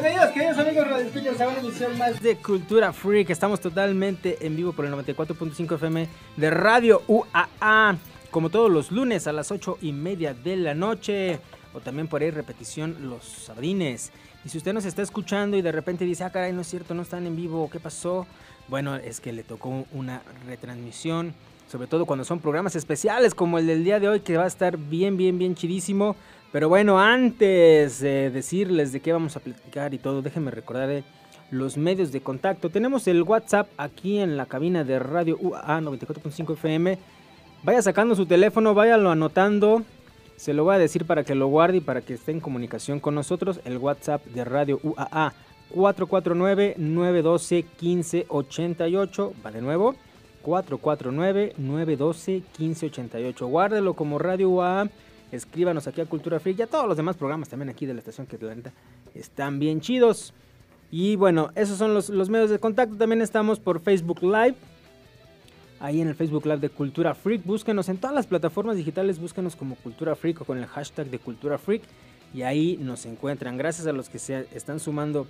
Bienvenidos, queridos amigos Radio a una emisión más de Cultura Freak. Estamos totalmente en vivo por el 94.5 FM de Radio UAA, como todos los lunes a las 8 y media de la noche, o también por ahí repetición los sabines. Y si usted nos está escuchando y de repente dice, ah, caray, no es cierto, no están en vivo, ¿qué pasó? Bueno, es que le tocó una retransmisión, sobre todo cuando son programas especiales como el del día de hoy, que va a estar bien, bien, bien chidísimo. Pero bueno, antes de decirles de qué vamos a platicar y todo, déjenme recordar eh, los medios de contacto. Tenemos el WhatsApp aquí en la cabina de Radio UA 94.5 FM. Vaya sacando su teléfono, váyalo anotando. Se lo voy a decir para que lo guarde y para que esté en comunicación con nosotros. El WhatsApp de Radio UAA 449-912-1588. Va de nuevo. 449-912-1588. Guárdelo como Radio UAA escríbanos aquí a Cultura Freak y a todos los demás programas también aquí de la estación que Atlanta están bien chidos. Y bueno, esos son los, medios de contacto. También estamos por Facebook Live. Ahí en el Facebook Live de Cultura Freak. Búsquenos en todas las plataformas digitales. Búsquenos como Cultura Freak o con el hashtag de Cultura Freak. Y ahí nos encuentran. Gracias a los que se están sumando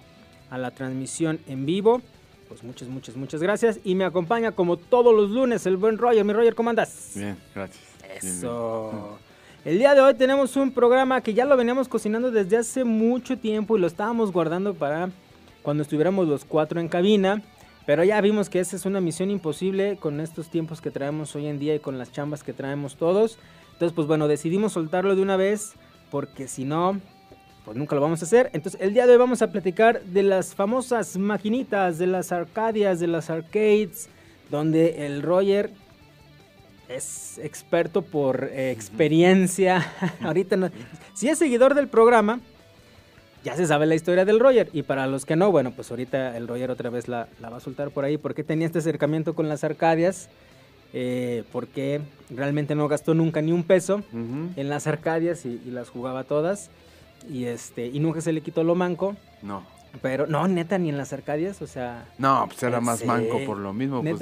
a la transmisión en vivo. Pues muchas, muchas, muchas gracias. Y me acompaña como todos los lunes el buen Roger. Mi Roger, ¿cómo andas? Bien, gracias. Eso. El día de hoy tenemos un programa que ya lo veníamos cocinando desde hace mucho tiempo y lo estábamos guardando para cuando estuviéramos los cuatro en cabina. Pero ya vimos que esa es una misión imposible con estos tiempos que traemos hoy en día y con las chambas que traemos todos. Entonces, pues bueno, decidimos soltarlo de una vez porque si no, pues nunca lo vamos a hacer. Entonces, el día de hoy vamos a platicar de las famosas maquinitas, de las arcadias, de las arcades, donde el Roger es experto por eh, experiencia. Ahorita no. Si es seguidor del programa, ya se sabe la historia del Roger. Y para los que no, bueno, pues ahorita el Roger otra vez la, va a soltar por ahí. porque tenía este acercamiento con las Arcadias? Eh, porque realmente no gastó nunca ni un peso en las Arcadias y, las jugaba todas. Y este y nunca se le quitó lo manco. No. Pero no, neta, ni en las Arcadias, o sea... No, pues era más manco por lo mismo. Pues,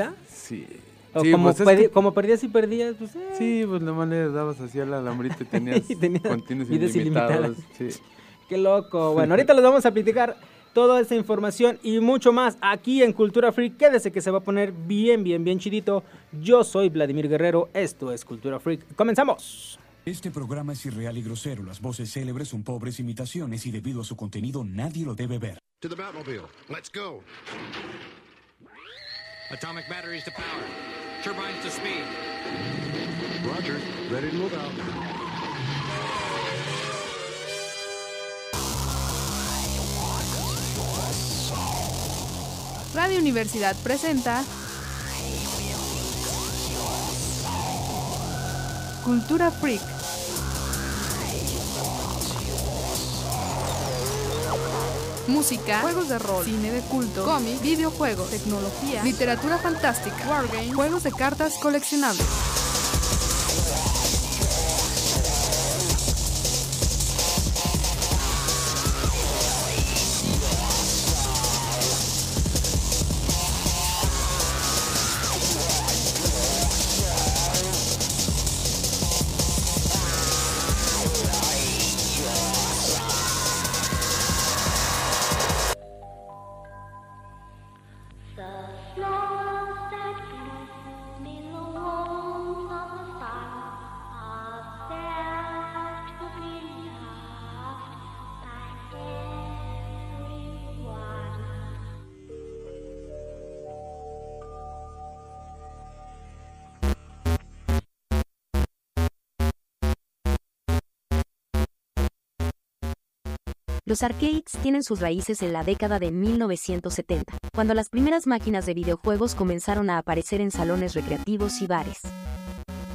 ¿Neta? sí como, pues como, perdías y perdías, pues. Eh. Sí, pues nomás le dabas así al alambrito y tenías, y tenías ilimitados. Sí. Qué loco. Bueno, ahorita les vamos a platicar toda esa información y mucho más aquí en Cultura Freak. Quédese que se va a poner bien, bien, bien chidito. Yo soy Vladimir Guerrero, esto es Cultura Freak. ¡Comenzamos! Este programa es irreal y grosero. Las voces célebres son pobres imitaciones y debido a su contenido nadie lo debe ver. To the Batmobile. Let's go. Atomic batteries to power. Turbines to speed. Roger. Ready to move out. Radio Universidad presenta Cultura Freak. Música, juegos de rol, cine de culto, cómics, videojuegos, tecnología, literatura fantástica, wargames, juegos de cartas coleccionables. Los arcades tienen sus raíces en la década de 1970, cuando las primeras máquinas de videojuegos comenzaron a aparecer en salones recreativos y bares.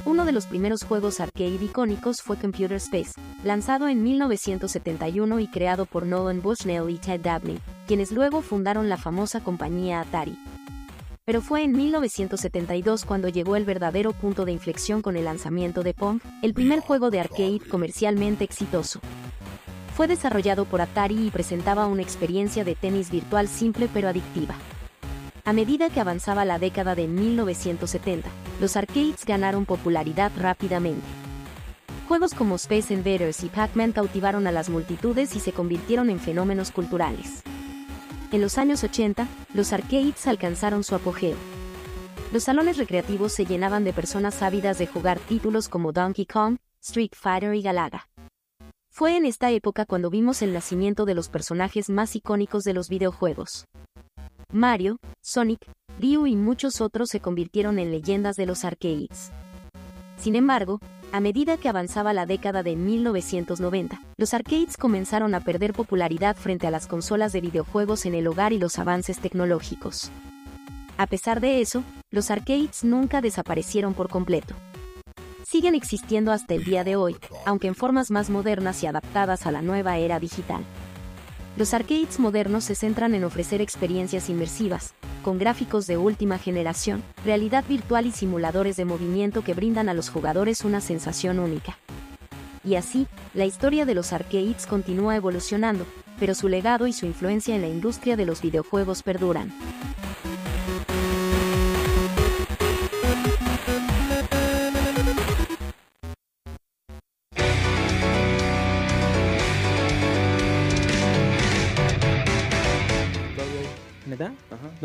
Uno de los primeros juegos arcade icónicos fue Computer Space, lanzado en 1971 y creado por Nolan Bushnell y Ted Dabney, quienes luego fundaron la famosa compañía Atari. Pero fue en 1972 cuando llegó el verdadero punto de inflexión con el lanzamiento de Pong, el primer juego de arcade comercialmente exitoso. Fue desarrollado por Atari y presentaba una experiencia de tenis virtual simple pero adictiva. A medida que avanzaba la década de 1970, los arcades ganaron popularidad rápidamente. Videojuegos como Space Invaders y Pac-Man cautivaron a las multitudes y se convirtieron en fenómenos culturales. En los años 80, los arcades alcanzaron su apogeo. Los salones recreativos se llenaban de personas ávidas de jugar títulos como Donkey Kong, Street Fighter y Galaga. Fue en esta época cuando vimos el nacimiento de los personajes más icónicos de los videojuegos. Mario, Sonic, Ryu y muchos otros se convirtieron en leyendas de los arcades. Sin embargo, a medida que avanzaba la década de 1990, los arcades comenzaron a perder popularidad frente a las consolas de videojuegos en el hogar y los avances tecnológicos. A pesar de eso, los arcades nunca desaparecieron por completo. Siguen existiendo hasta el día de hoy, aunque en formas más modernas y adaptadas a la nueva era digital. Los arcades modernos se centran en ofrecer experiencias inmersivas, con gráficos de última generación, realidad virtual y simuladores de movimiento que brindan a los jugadores una sensación única. Y así, la historia de los arcades continúa evolucionando, pero su legado y su influencia en la industria de los videojuegos perduran.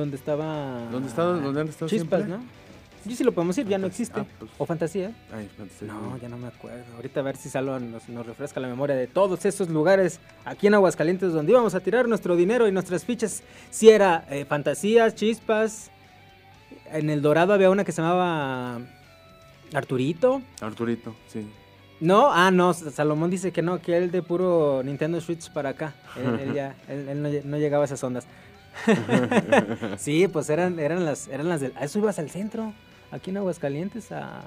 Donde estaba. ¿Dónde estaba? ¿Dónde han estado Chispas, ¿no? Yo sí lo podemos ir, ya no existe. Ah, pues. ¿O fantasía? Ay, fantasía. No, ya no me acuerdo. Ahorita a ver si Salón nos, nos, refresca la memoria de todos esos lugares aquí en Aguascalientes donde íbamos a tirar nuestro dinero y nuestras fichas. Si era eh, fantasías, chispas. En el Dorado había una que se llamaba Arturito. Arturito, sí. No, ah, no, Salomón dice que no, que él de puro Nintendo Switch para acá. Él, ya, él, no, no, llegaba a esas ondas. sí, pues eran, eran las, eran las A eso ibas al centro, aquí en Aguascalientes, a,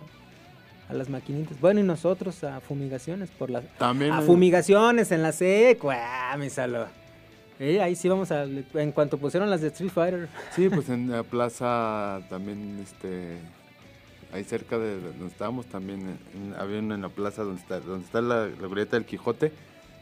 a las maquinitas. Bueno, y nosotros a fumigaciones por las. También. A fumigaciones en la SEC, ah, mi salud. ahí sí vamos a. En cuanto pusieron las de Street Fighter. Sí, pues en la plaza también, este. Ahí cerca de donde estábamos también, había una en la plaza donde está, donde está la, la del Quijote.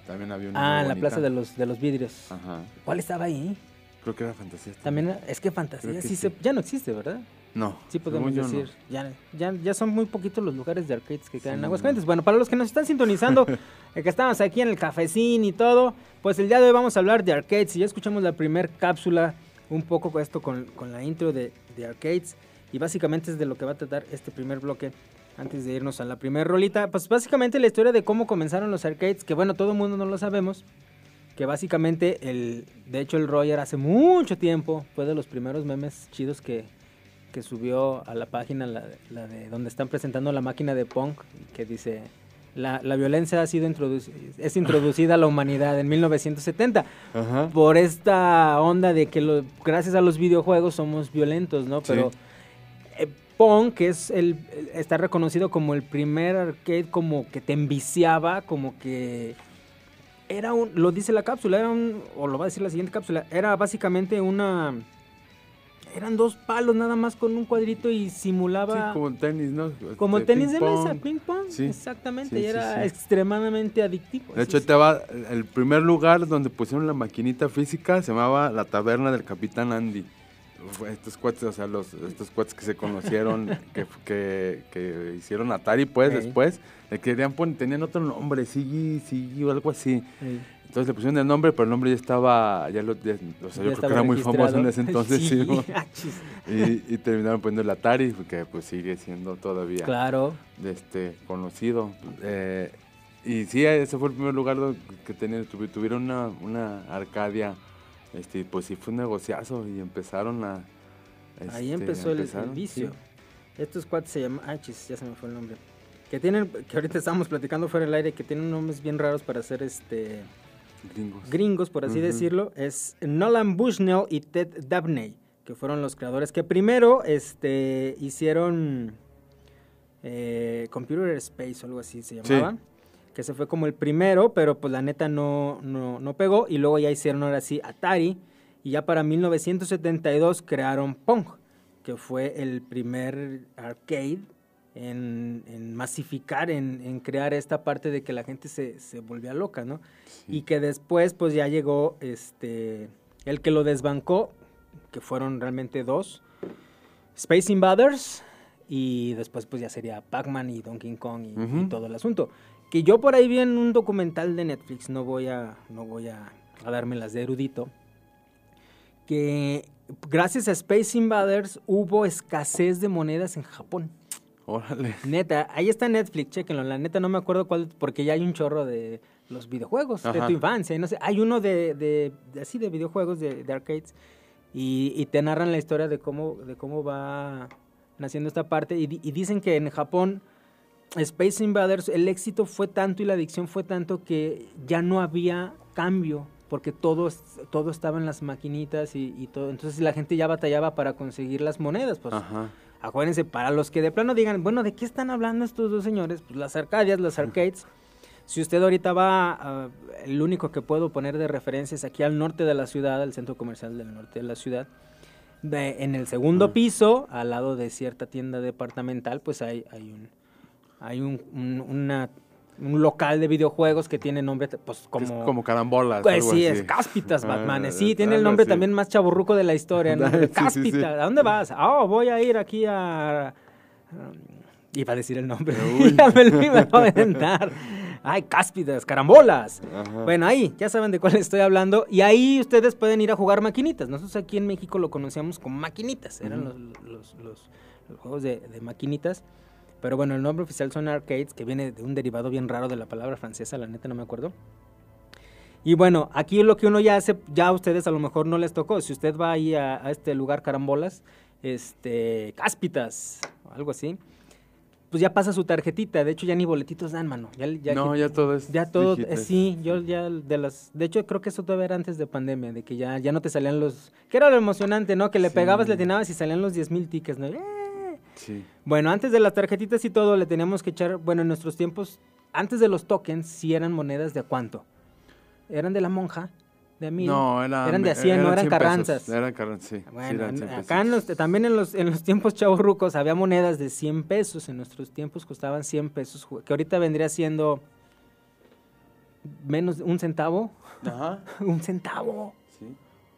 También había una. Ah, en la plaza de los, de los vidrios. Ajá. ¿Cuál estaba ahí? Creo que era fantasía. También, es que fantasía sí, Se, ya no existe, ¿verdad? No. Sí podemos decir. Ya, ya, ya, son muy poquitos los lugares de arcades que quedan en Aguascalientes. Bueno, para los que nos están sintonizando, eh, que estamos aquí en el cafecín y todo, pues el día de hoy vamos a hablar de arcades. Y ya escuchamos la primera cápsula, un poco esto con, con la intro de, de arcades. Y básicamente es de lo que va a tratar este primer bloque antes de irnos a la primera rolita. Pues básicamente la historia de cómo comenzaron los arcades, que bueno, todo el mundo no lo sabemos que básicamente el de hecho el Roger hace mucho tiempo fue de los primeros memes chidos que, que subió a la página la, de donde están presentando la máquina de punk que dice la, la violencia ha sido introducida es introducida a la humanidad en 1970 por esta onda de que gracias a los videojuegos somos violentos no pero eh, Pong, que es el, está reconocido como el primer arcade como que te enviciaba, como que era un, lo dice la cápsula, era un, o lo va a decir la siguiente cápsula, era básicamente una, eran dos palos nada más con un cuadrito y simulaba... Sí, como tenis, ¿no? Como este, tenis de mesa, ping pong, sí. exactamente, y era extremadamente adictivo. De hecho, te va, el primer lugar donde pusieron la maquinita física se llamaba la taberna del Capitán Andy. Estos cuates, o sea, los, estos cuates que se conocieron, que, que, que, hicieron Atari, pues, después, le querían poner, tenían otro nombre, Sigi, Sigi o algo así. Entonces le pusieron el nombre, pero el nombre ya estaba, ya lo, o sea, yo creo que era muy famoso en ese entonces, sí. Ah, y, y, terminaron poniendo el Atari, que pues sigue siendo todavía claro. este, conocido. Eh, y sí, ese fue el primer lugar que tenían, tuvieron una, una arcadia este, pues sí fue un negociazo y empezaron a... Ahí este, empezó el, vicio. Estos cuates se llaman... Ah, ya se me fue el nombre. Que tienen, que ahorita estábamos platicando fuera del aire, que tienen nombres bien raros para hacer este... Gringos. Gringos, por así decirlo. Es Nolan Bushnell y Ted Dabney, que fueron los creadores que primero este, hicieron... Eh, Computer Space o algo así se llamaba que se fue como el primero, pero pues la neta no, no, pegó. Y luego ya hicieron ahora sí Atari. Y ya para 1972 crearon Pong, que fue el primer arcade en, masificar, en, crear esta parte de que la gente se, se volvía loca, ¿no? Y que después pues ya llegó este, el que lo desbancó, que fueron realmente dos, Space Invaders y después pues ya sería Pac-Man y Donkey Kong y, y Ujú. todo el asunto. Que yo por ahí vi en un documental de Netflix, no voy a, no voy a, a darme las de erudito, que gracias a Space Invaders hubo escasez de monedas en Japón. Órale. Neta, ahí está Netflix, chéquenlo. La neta no me acuerdo cuál, porque ya hay un chorro de los videojuegos de tu infancia. y No sé, hay uno de, de- de- así de videojuegos de, de arcades y, y te narran la historia de cómo, de cómo va naciendo esta parte y dicen que en Japón Space Invaders el éxito fue tanto y la adicción fue tanto que ya no había cambio porque todo, todo estaba en las maquinitas y, y todo. Entonces la gente ya batallaba para conseguir las monedas. Pues Ajá. Acuérdense, para los que de plano digan, bueno, ¿de qué están hablando estos dos señores? Pues las arcadias, las arcades. Si usted ahorita va, a- el único que puedo poner de referencia es aquí al norte de la ciudad, al centro comercial del norte de la ciudad. De- en el segundo piso, al lado de cierta tienda departamental, pues hay, hay un hay un, un- una- un local de videojuegos que tiene nombre, pues Es como... como carambolas. Pues algo sí, así. es Cáspitas, Ah, Batman. Sí, tiene el nombre también más chaburruco de la historia, ¿no? Sí. Cáspitas, ¿a dónde vas? Ah, voy a ir aquí a... um, Iba a decir el nombre. Ya me lo iba a aventar. Ay, cáspitas, carambolas. Ajá. Bueno, ahí, ya saben de cuál estoy hablando. Y ahí ustedes pueden ir a jugar maquinitas. Nosotros aquí en México lo conocíamos como maquinitas. Eran los, los- los- los juegos de, de maquinitas. Pero bueno, el nombre oficial son arcades, que viene de un derivado bien raro de la palabra francesa, la neta no me acuerdo. Y bueno, aquí lo que uno ya hace, ya a ustedes a lo mejor no les tocó. Si usted va ahí a, a este lugar carambolas, este, cáspitas, o algo así, pues ya pasa su tarjetita. De hecho, ya ni boletitos dan, mano. Ya, ya no, que- ya todo es. ya todo, eh, sí, yo ya de las, de hecho creo que eso todavía era antes de pandemia, de que ya, ya no te salían los, que era lo emocionante, ¿no? Que le Sí. pegabas, le atinabas y salían los 10 mil tickets, ¿no? ¡Eh! Sí. Bueno, antes de las tarjetitas y todo, le teníamos que echar, bueno, en nuestros tiempos, antes de los tokens, sí eran monedas de a cuánto. Eran de la monja, de a mil. No, era- eran de a 100, no eran 100 pesos. carranzas. Eran carranzas, sí. sí, Bueno, eran en- 100 acá en los- también en los, en los tiempos chavorrucos había monedas de 100 pesos. En nuestros tiempos costaban 100 pesos, que ahorita vendría siendo menos de un centavo. Ajá. un centavo. Sí.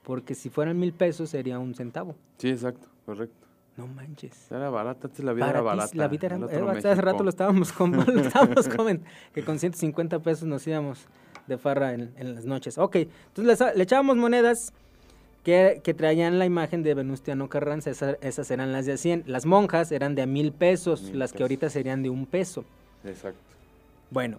Porque si fueran mil pesos sería un centavo. Sí, exacto, correcto. No manches. Era barata, antes la vida era barata. La vida era, eh, hace rato lo estábamos, com- lo estábamos comen- que con 150 pesos nos íbamos de farra en, en las noches. Ok, entonces le, le echábamos monedas que, que traían la imagen de Venustiano Carranza, esa- esas eran las de a 100. Las monjas eran de a mil pesos, Mil las que ahorita serían de un peso. Exacto. Bueno,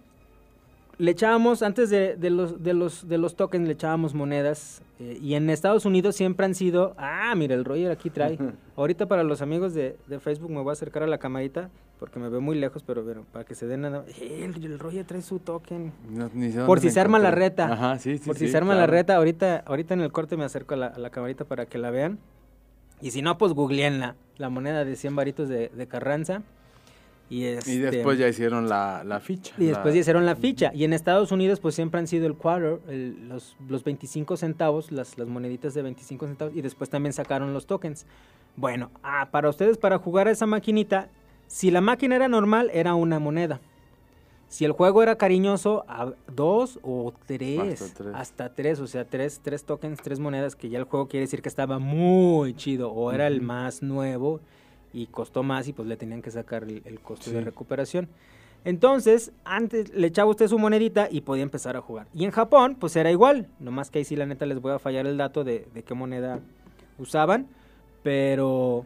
le echábamos, antes de, de los, de, los, de los tokens, le echábamos monedas. eh, y en Estados Unidos siempre han sido. Ah, mira, el Roger aquí trae. Ahorita para los amigos de, de Facebook me voy a acercar a la camarita porque me veo muy lejos, pero para que se den nada. El, el Roger trae su token. No, ni Por si se arma la reta. Ajá, sí, sí. Por si se arma la reta, ahorita, ahorita en el corte me acerco a la, a la camarita para que la vean. Y si no, pues googleenla. La moneda de 100 varitos de, de Carranza. Y, Y este, después ya hicieron la, la ficha. y después la- ya hicieron la ficha. Y en Estados Unidos, pues siempre han sido el quarter, el- los, los 25 centavos, las, las moneditas de 25 centavos. Y después también sacaron los tokens. Bueno, ah, para ustedes, para jugar a esa maquinita, si la máquina era normal, era una moneda. Si el juego era cariñoso, a dos o tres. Hasta tres. Hasta tres, o sea, tres, tres tokens, tres monedas, que ya el juego quiere decir que estaba muy chido. O era el más nuevo y costó más y pues le tenían que sacar el, el costo de recuperación. Entonces, antes le echaba usted su monedita y podía empezar a jugar. Y en Japón, pues era igual. Nomás que ahí sí, la neta, les voy a fallar el dato de, de qué moneda usaban. Pero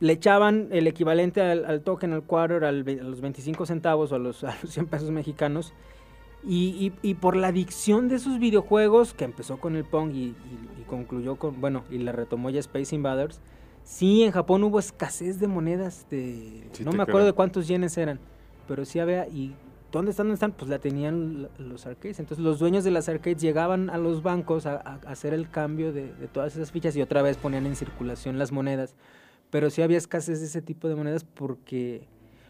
le echaban el equivalente al, al token, al quarter, al a los 25 centavos o a los, a los 100 pesos mexicanos. Y, y- y por la adicción de esos videojuegos, que empezó con el Pong y, y- y concluyó con, bueno, y la retomó ya Space Invaders, sí, en Japón hubo escasez de monedas de... Sí no me acuerdo creo. de cuántos yenes eran, pero sí había... Y, ¿Dónde están? ¿Dónde están? Pues la tenían los arcades. Entonces los dueños de las arcades llegaban a los bancos a, a hacer el cambio de, de todas esas fichas y otra vez ponían en circulación las monedas. Pero sí había escasez de ese tipo de monedas porque,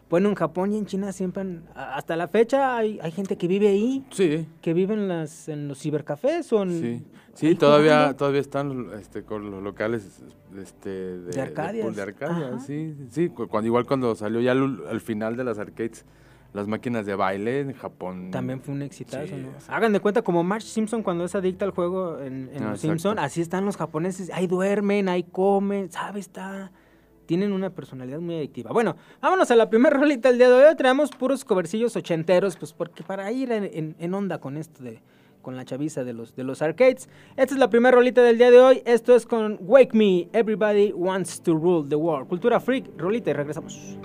bueno, en Japón y en China siempre, han- hasta la fecha hay, hay gente que vive ahí, Sí, que vive en, las, en los cibercafés o en... sí. Sí, todavía, todavía están este, con los locales este, de, De Arcadias. De, Arcadia, sí, sí. cu- Cuando, igual cuando salió ya al, al final de las arcades, las máquinas de baile en Japón. También fue un exitazo, Sí, ¿no? Hagan de cuenta como Marge Simpson cuando es adicta al juego en, en Ah, Los. Simpson, así están los japoneses, ahí duermen, ahí comen, ¿sabes? Está tienen una personalidad muy adictiva. Bueno, vámonos a la primera rolita del día de hoy. Traemos puros covercillos ochenteros, pues porque para ir en, en onda con esto de con la chaviza de los, de los arcades. Esta es la primera rolita del día de hoy. Esto es con Wake Me, Everybody Wants to Rule the World. Cultura Freak, rolita y regresamos.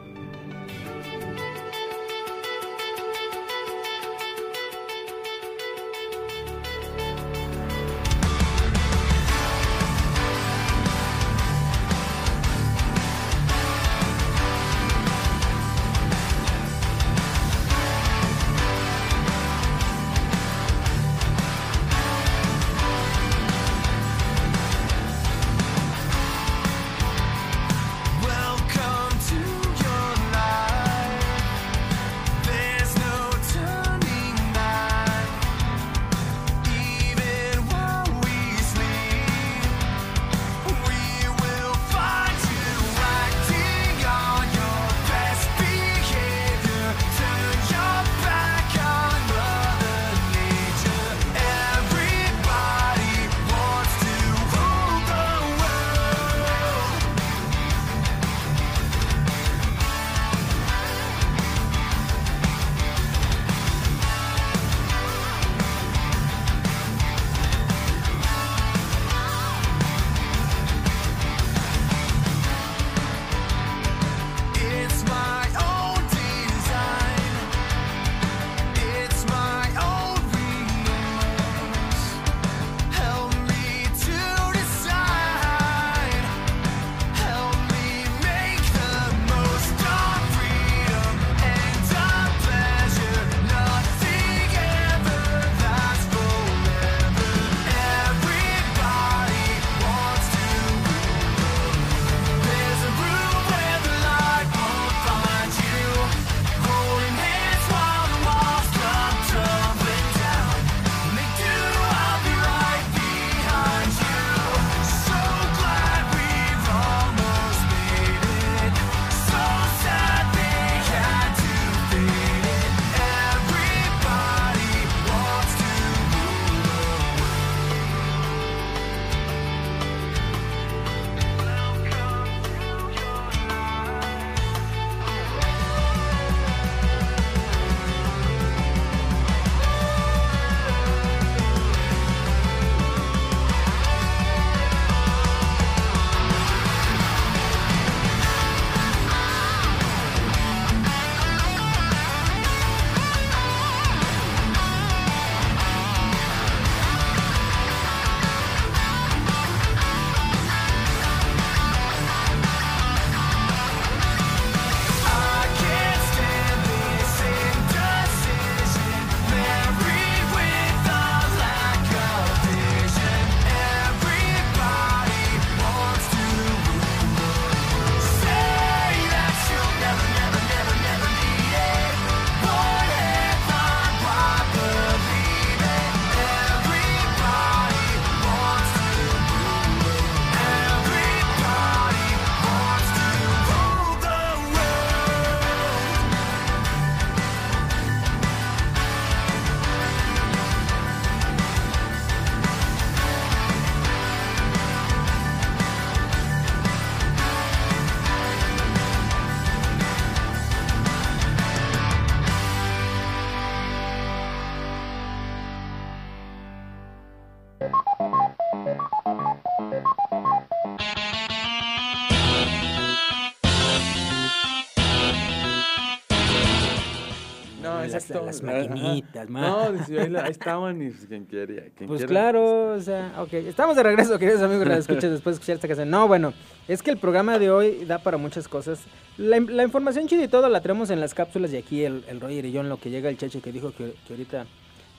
Las maquinitas, No, ahí, estaban y pues, quien quería. pues claro, o sea, ok. Estamos de regreso, queridos amigos, la escuchas después de escuchar esta canción. No, bueno, es que el programa de hoy da para muchas cosas. La, información chida y todo la tenemos en las cápsulas y aquí el, el Roger y yo en lo que llega el cheche que dijo que, ahorita,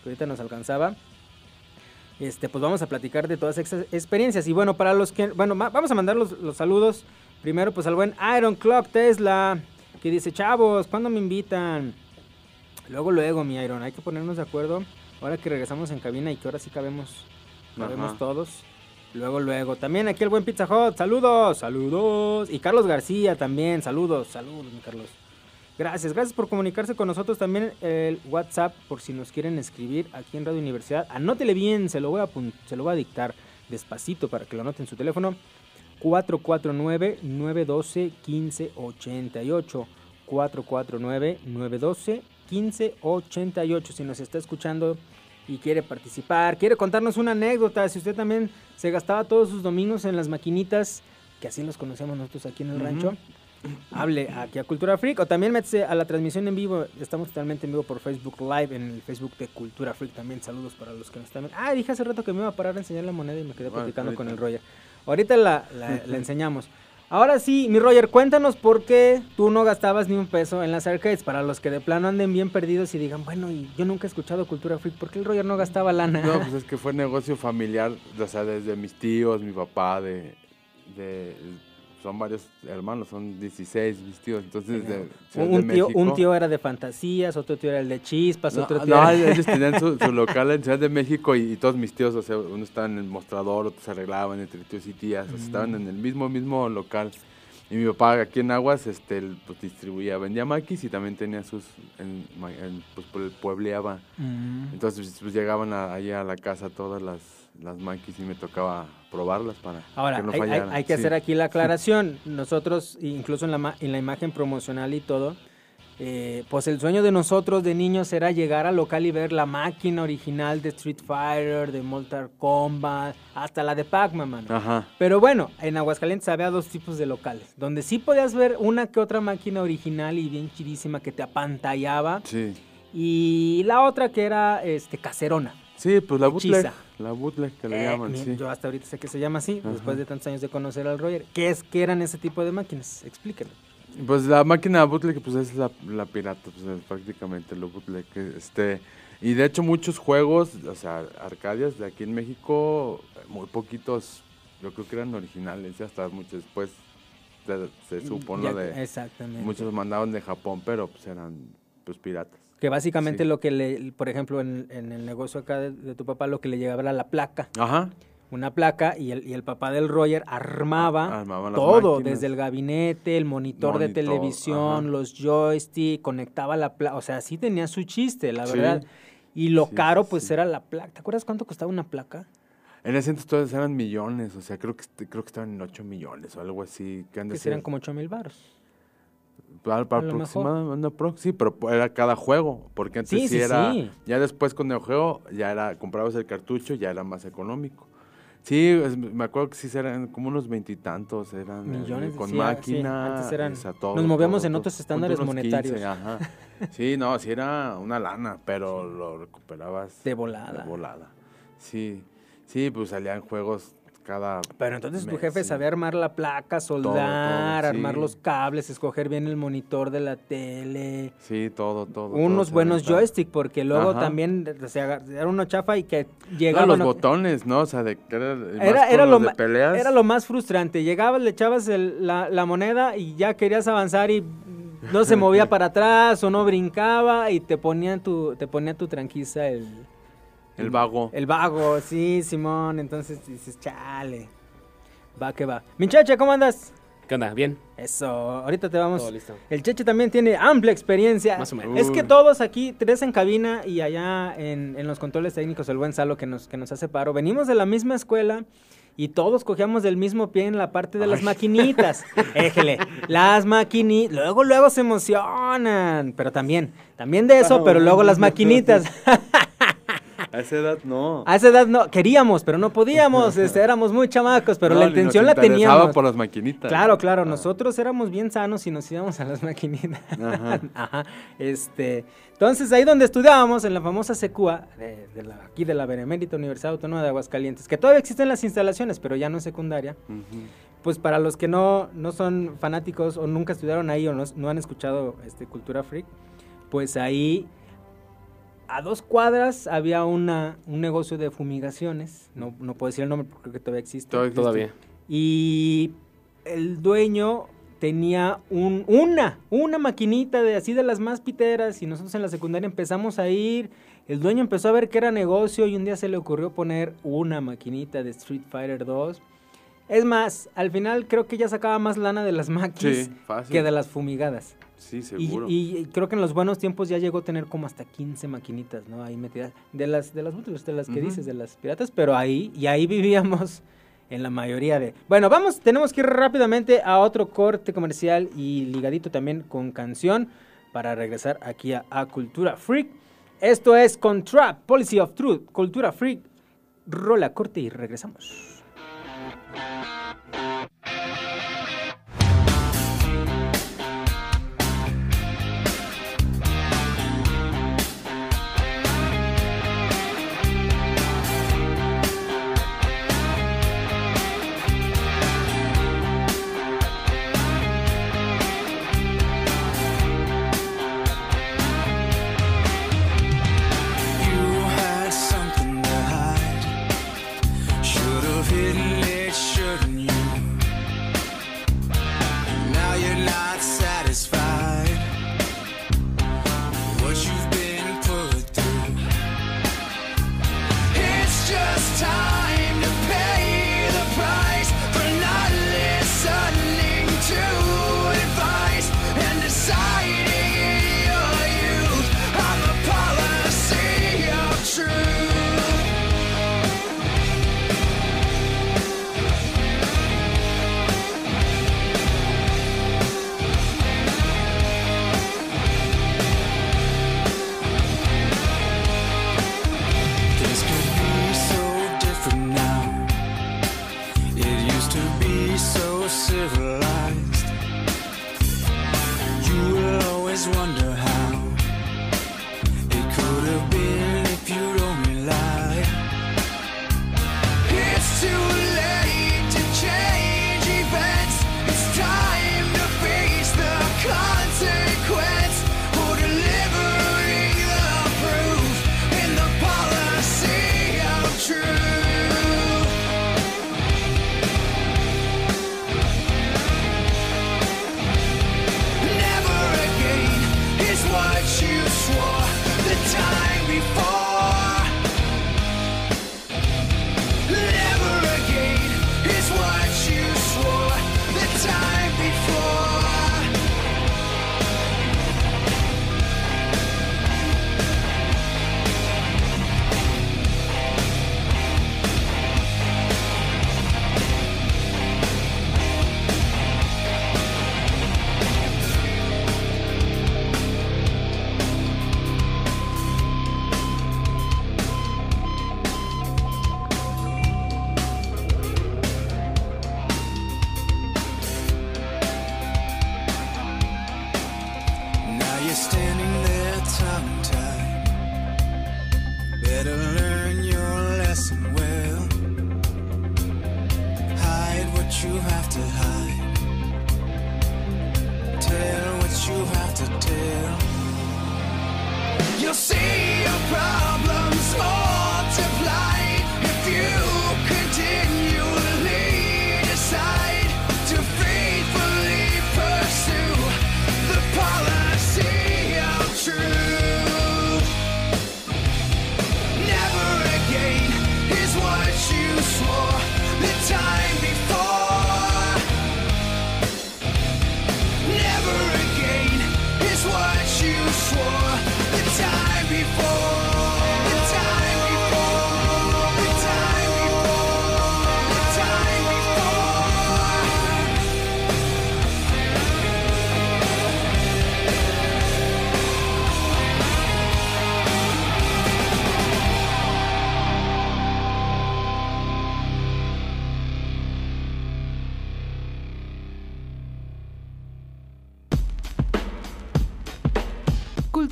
que ahorita nos alcanzaba. Este, pues vamos a platicar de todas esas experiencias. Y bueno, para los que, bueno, vamos a mandar los, los saludos. Primero, pues al buen Iron Clock Tesla, que dice, chavos, ¿cuándo me invitan? Luego, luego, mi Iron, hay que ponernos de acuerdo. Ahora que regresamos en cabina y que ahora sí cabemos, cabemos todos. Luego, luego. También aquí el buen Pizza Hut. Saludos, saludos. Y Carlos García también. Saludos, saludos, mi Carlos. Gracias, gracias por comunicarse con nosotros. También el WhatsApp, por si nos quieren escribir aquí en Radio Universidad. Anótele bien, se lo voy a, se lo voy a dictar despacito para que lo anoten en su teléfono. 449-912-1588. 449-912-1588. Si nos está escuchando y quiere participar, quiere contarnos una anécdota, si usted también se gastaba todos sus domingos en las maquinitas, que así los conocemos nosotros aquí en el rancho, hable aquí a Cultura Freak o también métese a la transmisión en vivo. Estamos totalmente en vivo por Facebook Live, en el Facebook de Cultura Freak también. Saludos para los que nos están. Ah, dije hace rato que me iba a parar a enseñar la moneda y me quedé Bueno, platicando con el. Roger. Ahorita la, la- la enseñamos. Ahora sí, mi Roger, cuéntanos por qué tú no gastabas ni un peso en las arcades. Para los que de plano anden bien perdidos y digan, bueno, y yo nunca he escuchado Cultura Freak, ¿por qué el Roger no gastaba lana? No, pues es que fue negocio familiar, o sea, desde mis tíos, mi papá, de, de son varios hermanos, son 16 mis tíos, entonces de un, de tío, un tío era de fantasías, otro tío era el de chispas, No, otro tío no, era... ellos tenían su, su local en Ciudad de México y, y todos mis tíos, o sea, uno estaba en el mostrador, otros se arreglaban entre tíos y tías, o sea, estaban en el mismo, mismo local. Y mi papá aquí en Aguas, este, pues distribuía, vendía maquis y también tenía sus, en, en, pues por el puebleaba. Mm. Entonces pues, llegaban a- allá a la casa todas las, las maquis y me tocaba probarlas para Ahora, que no hay, hay- hay que Sí. hacer aquí la aclaración. Nosotros, incluso en la, ma- en la imagen promocional y todo, eh, pues el sueño de nosotros de niños era llegar al local y ver la máquina original de Street Fighter, de Mortal Kombat, hasta la de Pac-Man, mano. Ajá. Pero bueno, en Aguascalientes había dos tipos de locales, donde sí podías ver una que otra máquina original y bien chidísima que te apantallaba, Sí. y la otra que era este caserona. Sí, pues la bootleg, Hechiza. la bootleg que le Eh, llaman, sí. Yo hasta ahorita sé que se llama así, Ajá. después de tantos años de conocer al Roger. ¿Qué es qué eran ese tipo de máquinas? Explíquenme. Pues la máquina bootleg pues es la, la pirata, pues es prácticamente lo bootleg. que, Este, y de hecho muchos juegos, o sea, arcadias de aquí en México, muy poquitos, yo creo que eran originales, y hasta mucho después se, se supo, ¿no? Ya- de, exactamente. muchos mandaban de Japón, pero pues eran pues piratas. Que básicamente Sí. lo que le, por ejemplo, en, en el negocio acá de, de tu papá, lo que le llegaba era la placa. Ajá. Una placa y el, y el papá del Roger armaba las todo, máquinas. desde el gabinete, el monitor, de televisión, ajá. los joysticks, conectaba la placa. O sea, sí tenía su chiste, la Sí. verdad. Y lo Sí, caro, pues era la placa. ¿Te acuerdas cuánto costaba una placa? En ese entonces eran millones, o sea, creo que creo que estaban en 8 millones o algo así. Que han de Que ser- serían como 8 mil baros. Para, para aproximadamente, apro- sí, pero era cada juego, porque antes Sí, sí, sí, era, sí. ya después con el juego, ya era, comprabas el cartucho, ya era más económico. Sí, es- me acuerdo que sí eran como unos veintitantos, eran eh, Millones, con ah, máquina, antes eran- todo, nos movíamos todo, en todo. otros estándares unos 15, monetarios. ajá. Sí, no, sí era una lana, pero lo recuperabas De volada. De volada. Sí, sí, pues salían juegos cada Pero entonces tu jefe sí. sabía armar la placa, soldar, todo, armar sí. los cables, escoger bien el monitor de la tele. Sí, todo, todo. Unos buenos joysticks, porque luego Ajá. también o era uno chafa y que No, llegaba. los no- botones, ¿no? O sea, de era, Era, lo, de peleas. era lo más frustrante. Llegabas, le echabas el- la, la moneda y ya querías avanzar y no se movía para atrás o no brincaba y te ponía tu, te ponía tu tranquisa el, El vago. el vago. Sí, Simón. Entonces dices, chale. Va que va. Minchacha, ¿cómo andas? ¿Qué onda? ¿Bien? Eso, ahorita te vamos. Todo listo. El Cheche también tiene amplia experiencia. Más o menos. Es que todos aquí, tres en cabina y allá en, en los controles técnicos, el buen Salo que nos, que nos hace paro, venimos de la misma escuela y todos cogíamos del mismo pie en la parte de las maquinitas. Éjele, las maquinitas, luego, luego se emocionan, pero también, también de eso, pero luego las maquinitas. A esa edad no. A esa edad no, queríamos, pero no podíamos, este, éramos muy chamacos, pero No, la nos intención la teníamos. por las maquinitas. Claro, claro, Ah. nosotros éramos bien sanos y nos íbamos a las maquinitas. Ajá. Ajá. Este, entonces ahí donde estudiábamos, en la famosa SECUA, de, de la- aquí de la Benemérita Universidad Autónoma de Aguascalientes, que todavía existen las instalaciones, pero ya no es secundaria, pues para los que no, no son fanáticos o nunca estudiaron ahí o no, no han escuchado este, Cultura Freak, pues ahí a dos cuadras había una, un negocio de fumigaciones, no, no puedo decir el nombre porque creo que todavía existe. Todavía. Y el dueño tenía un, una, una maquinita de así de las más piteras y nosotros en la secundaria empezamos a ir. El dueño empezó a ver que era negocio y un día se le ocurrió poner una maquinita de Street Fighter 2. Es más, al final creo que ya sacaba más lana de las maquis Sí, fácil. que de las fumigadas. Sí, seguro. y creo que en los buenos tiempos ya llegó a tener como hasta 15 maquinitas, ¿no? Ahí metidas. De las, de las de las que dices, de las piratas, pero ahí, y ahí vivíamos en la mayoría de... Bueno, vamos, tenemos que ir rápidamente a otro corte comercial y ligadito también con canción para regresar aquí a, a Cultura Freak. Esto es Contra Policy of Truth, Cultura Freak. Rola corte y regresamos.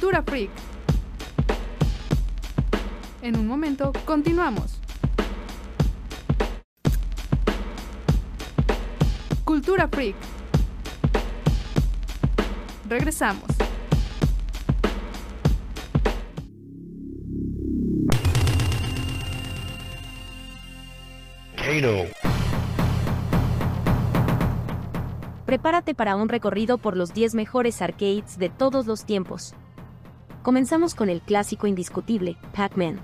Cultura Freak. En un momento, continuamos. Cultura Freak. Regresamos. Prepárate para un recorrido por los 10 mejores arcades de todos los tiempos. Comenzamos con el clásico indiscutible, Pac-Man.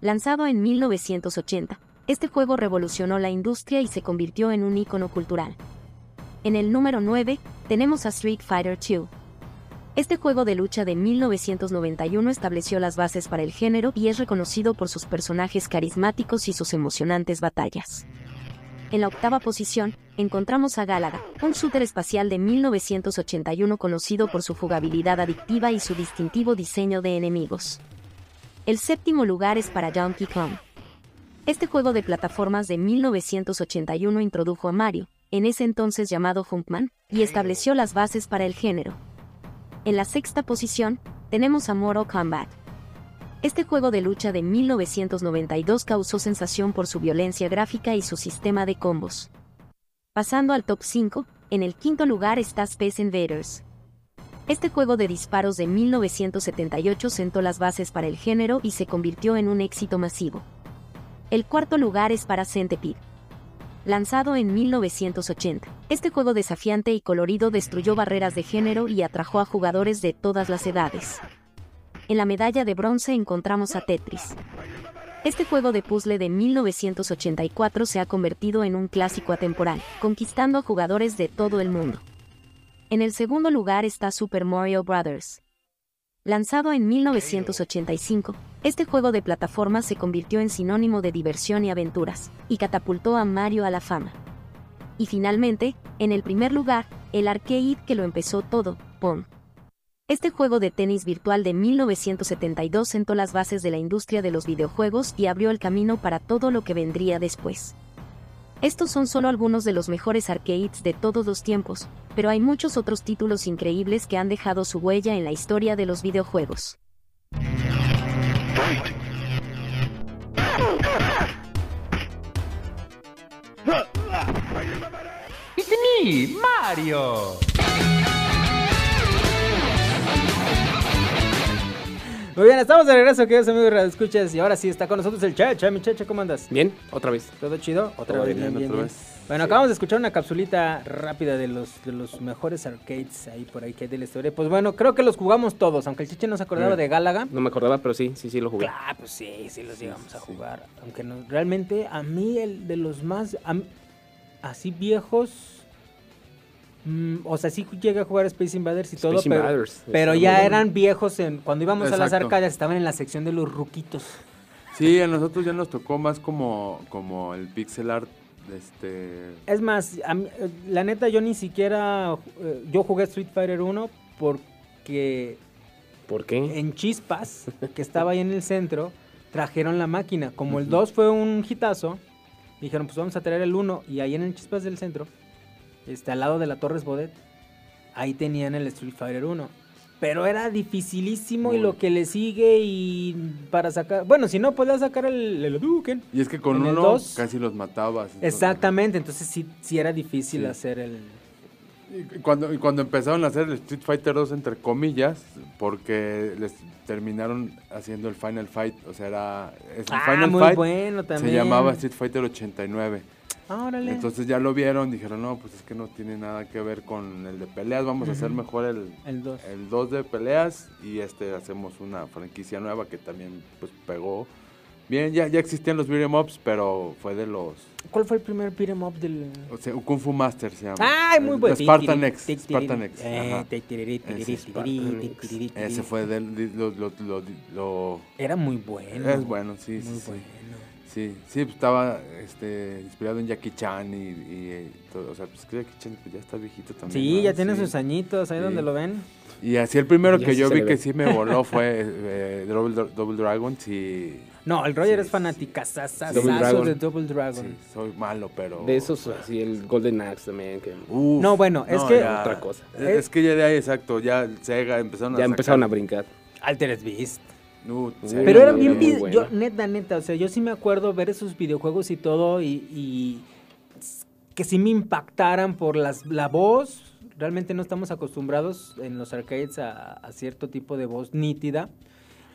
Lanzado en 1980, este juego revolucionó la industria y se convirtió en un icono cultural. En el número 9, tenemos a Street Fighter II. Este juego de lucha de 1991 estableció las bases para el género y es reconocido por sus personajes carismáticos y sus emocionantes batallas. En la octava posición, encontramos a Galaga, un shooter espacial de 1981 conocido por su jugabilidad adictiva y su distintivo diseño de enemigos. El séptimo lugar es para Donkey Kong. Este juego de plataformas de 1981 introdujo a Mario, en ese entonces llamado Jumpman, y estableció las bases para el género. En la sexta posición, tenemos a Mortal Kombat. Este juego de lucha de 1992 causó sensación por su violencia gráfica y su sistema de combos. Pasando al top 5, en el quinto lugar está Space Invaders. Este juego de disparos de 1978 sentó las bases para el género y se convirtió en un éxito masivo. El cuarto lugar es para Centipede. Lanzado en 1980, este juego desafiante y colorido destruyó barreras de género y atrajo a jugadores de todas las edades. En la medalla de bronce encontramos a Tetris. Este juego de puzzle de 1984 se ha convertido en un clásico atemporal, conquistando a jugadores de todo el mundo. En el segundo lugar está Super Mario Bros. Lanzado en 1985, este juego de plataformas se convirtió en sinónimo de diversión y aventuras, y catapultó a Mario a la fama. Y finalmente, en el primer lugar, el arcade que lo empezó todo, Pong. Este juego de tenis virtual de 1972 sentó las bases de la industria de los videojuegos y abrió el camino para todo lo que vendría después. Estos son solo algunos de los mejores arcades de todos los tiempos, pero hay muchos otros títulos increíbles que han dejado su huella en la historia de los videojuegos. It's Mario. Muy bien, estamos de regreso, queridos amigos de escuchas y ahora sí está con nosotros el Cheche. Mi Cheche, ¿cómo andas? Bien, otra vez. ¿Todo chido? Otra Todo vez, bien, otra bien. vez. Bueno, acabamos de escuchar una capsulita rápida de los, de los mejores arcades ahí por ahí que hay de la historia. Pues bueno, creo que los jugamos todos, aunque el Cheche no se acordaba Mm. de Gálaga. No me acordaba, pero sí, sí, sí lo jugué. Claro, pues sí, sí los llegamos a jugar. Aunque no, realmente a mí el de los más así viejos, mm, o sea, sí llegué a jugar Space Invaders y todo, Space pero, Invaders, pero está ya eran viejos en cuando íbamos a las arcades estaban en la sección de los ruquitos. Sí, a nosotros ya nos tocó más como, como el pixel art. Este, Es más, a mí, eh, la neta yo ni siquiera eh, yo jugué Street Fighter 1 porque ¿Por qué? en Chispas, que estaba ahí en el centro, trajeron la máquina. Como el 2 fue un hitazo, dijeron, pues vamos a traer el 1. Y ahí en el Chispas del centro, este, al lado de la Torres Bodet, ahí tenían el Street Fighter 1. Pero era dificilísimo y lo que le sigue y para sacar... Bueno, si no, podías sacar el, el y es que con En uno dos- casi los matabas. entonces- Exactamente, entonces sí, sí era difícil Sí. hacer el... Y cuando, y cuando empezaron a hacer el Street Fighter 2 entre comillas, porque les terminaron haciendo el Final Fight, o sea, era es el Ah, Final muy Fight bueno también. se llamaba Street Fighter 89. Ah, órale. Entonces ya lo vieron, dijeron, "No, pues es que no tiene nada que ver con el de peleas, vamos a hacer mejor el el 2. el 2 de peleas y este hacemos una franquicia nueva que también pues pegó. Bien, ya, ya existían los beat'em ups, pero fue de los ¿Cuál fue el primer beat'em up del...? o sea, Kung Fu Master se llama. ¡Ay, muy El- bueno! Spartan X, Spartan X. Ese fue del lo, lo, lo, Era muy bueno. es bueno, sí, Muy sí. bueno. Sí, sí, pues, estaba este, inspirado en Jackie Chan y, y, eh, todo, o sea, pues que Jackie Chan pues, ya está viejito también. Sí, ¿no? ya tiene Sí. sus añitos, ahí Sí. donde lo ven. Y así el primero Ya que sí yo vi que sí me voló fue eh, Double, Double Dragon, sí, No, el Roger Sí, es sí. fanática de Double Dragon. sí, soy malo, pero... De esos, así, el Golden Axe también, que Uf, No, bueno, es que- ya- Otra cosa. Es, es que ya de ahí, exacto, ya Sega empezaron a ya empezaron a brincar. Altered Beast. Uh, Pero eran bien... era bueno. Yo, neta, neta, o sea, yo sí me acuerdo ver esos videojuegos y todo y... y que sí me impactaran por las, la voz. Realmente no estamos acostumbrados en los arcades a, a cierto tipo de voz nítida.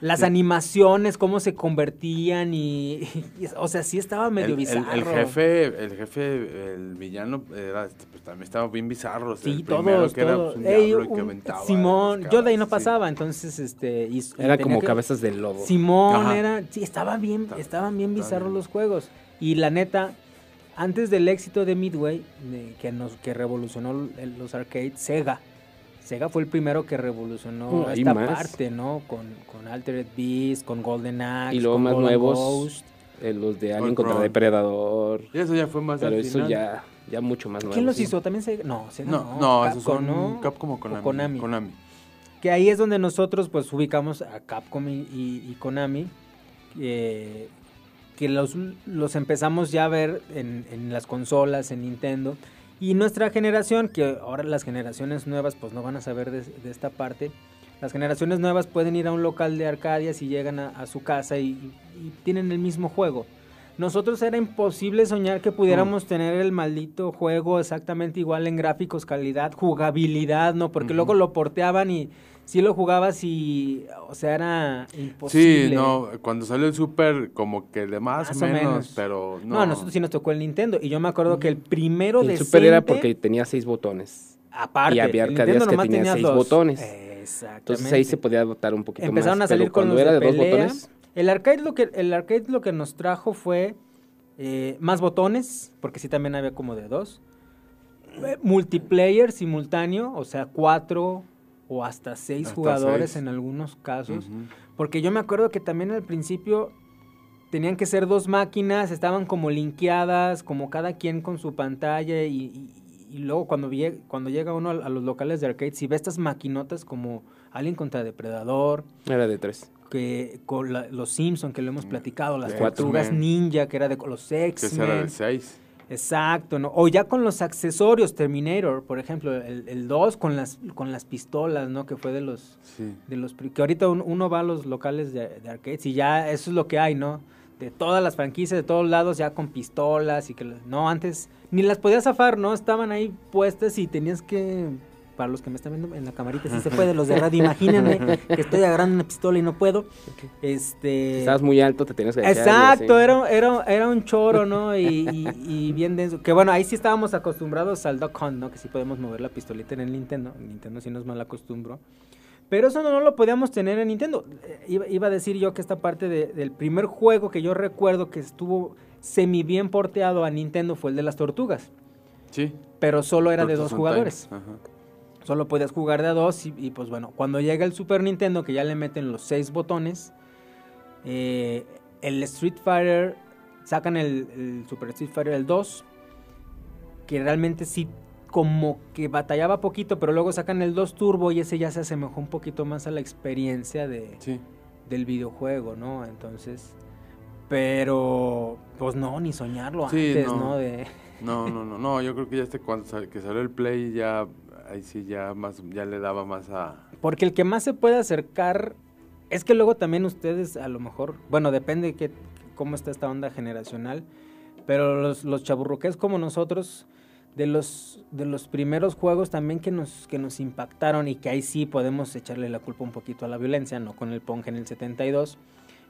Las Sí. animaciones, cómo se convertían y, y- O sea, sí estaba medio el, bizarro. el jefe, el jefe, el villano, era, este, pues, también estaba bien bizarro. o sea, Sí, el primero todos, que era, pues, un Ey, diablo y que aventaba Simón, yo de ahí no sí. pasaba, entonces, este... y- Era como que- cabezas de lobo. Simón Ajá. era, sí, estaba bien, Está- estaban bien bizarros los juegos. Y la neta, antes del éxito de Midway, de- que nos que revolucionó el- los arcades, Sega. Sega fue el primero que revolucionó Uh, esta más. parte, ¿no? Con, con Altered Beast, con Golden Axe, Y luego con más Golden nuevos. Ghost. eh, los de Alien contra Depredador. Y eso ya fue más Pero al eso final. ya, ya mucho más nuevo. ¿Quién los sí. hizo? ¿También se No, Sega No, no, esos Capcom, son ¿no? Capcom o Konami. Konami. Konami. Que ahí es donde nosotros pues ubicamos a Capcom y, y- y Konami. eh, que los, los empezamos ya a ver en, en las consolas, en Nintendo. Y nuestra generación, que ahora las generaciones nuevas pues no van a saber de, de esta parte. Las generaciones nuevas pueden ir a un local de Arcadias y llegan a, a su casa y, y tienen el mismo juego. Nosotros era imposible soñar que pudiéramos tener el maldito juego exactamente igual en gráficos, calidad, jugabilidad, ¿no? Porque luego lo porteaban y si lo jugabas y, o sea, era imposible. Sí, no, cuando salió el Super, como que de más, Más o o menos, menos. pero no. No. a nosotros sí nos tocó el Nintendo y yo me acuerdo que el primero El de Super era porque tenía seis botones. aparte, y había el Nintendo que tenía seis dos. botones. Exactamente. Entonces ahí se podía adaptar un poquito Empezaron más. a salir pero con los era de, dos botones, El arcade lo que el arcade lo que nos trajo fue eh, más botones, porque sí también había como de dos. Eh, multiplayer simultáneo, o sea, cuatro o hasta seis Hasta jugadores seis. en algunos casos. Porque yo me acuerdo que también al principio tenían que ser dos máquinas, estaban como linkeadas, como cada quien con su pantalla y, y- y luego cuando, cuando llega uno a, a los locales de arcade, si ve estas maquinotas como Alien contra Depredador, era de tres. que con la- los Simpson que lo hemos platicado, las tortugas ninja que era de los Que ese era el 6. Exacto, ¿no? O ya con los accesorios Terminator, por ejemplo, el, el 2 con las con las pistolas, ¿no? Que fue de los Sí. de los que ahorita un- uno va a los locales de, de arcades y ya eso es lo que hay, ¿no? De todas las franquicias de todos lados ya con pistolas y que no antes ni las podías zafar, ¿no? Estaban ahí puestas y tenías que para los que me están viendo en la camarita sí se puede, los de radio imagínense que estoy agarrando una pistola y no puedo. Este Estabas muy alto, te tenías que Exacto, era, era, era un choro, ¿no? Y, y- y bien denso. Que bueno, ahí sí estábamos acostumbrados al Duck Hunt, ¿no? Que sí podemos mover la pistolita en el Nintendo. En Nintendo sí nos mal acostumbro. Pero eso no, no lo podíamos tener en Nintendo. Eh, Iba, iba a decir yo que esta parte de- del primer juego que yo recuerdo que estuvo semi bien porteado a Nintendo fue el de las tortugas. Sí. Pero solo era de dos jugadores. Ajá. Solo podías jugar de a dos y, y, pues bueno, cuando llega el Super Nintendo que ya le meten los seis botones, eh, el Street Fighter, sacan el, el Super Street Fighter el 2, que realmente sí como que batallaba poquito, pero luego sacan el 2 Turbo y ese ya se asemejó un poquito más a la experiencia de, Sí. del videojuego, ¿no? Entonces, pero pues no, ni soñarlo Sí, antes, no. ¿no? De, No, no, no, no, yo creo que ya este cuando sal- que salió el Play ya ahí sí ya más ya le daba más a Porque el que más se puede acercar es que luego también ustedes a lo mejor, bueno, depende de qué, cómo está esta onda generacional, pero los, los chaburruques como nosotros, de los, de los primeros juegos también que nos, que nos impactaron y que ahí sí podemos echarle la culpa un poquito a la violencia, no con el Pong en el 72,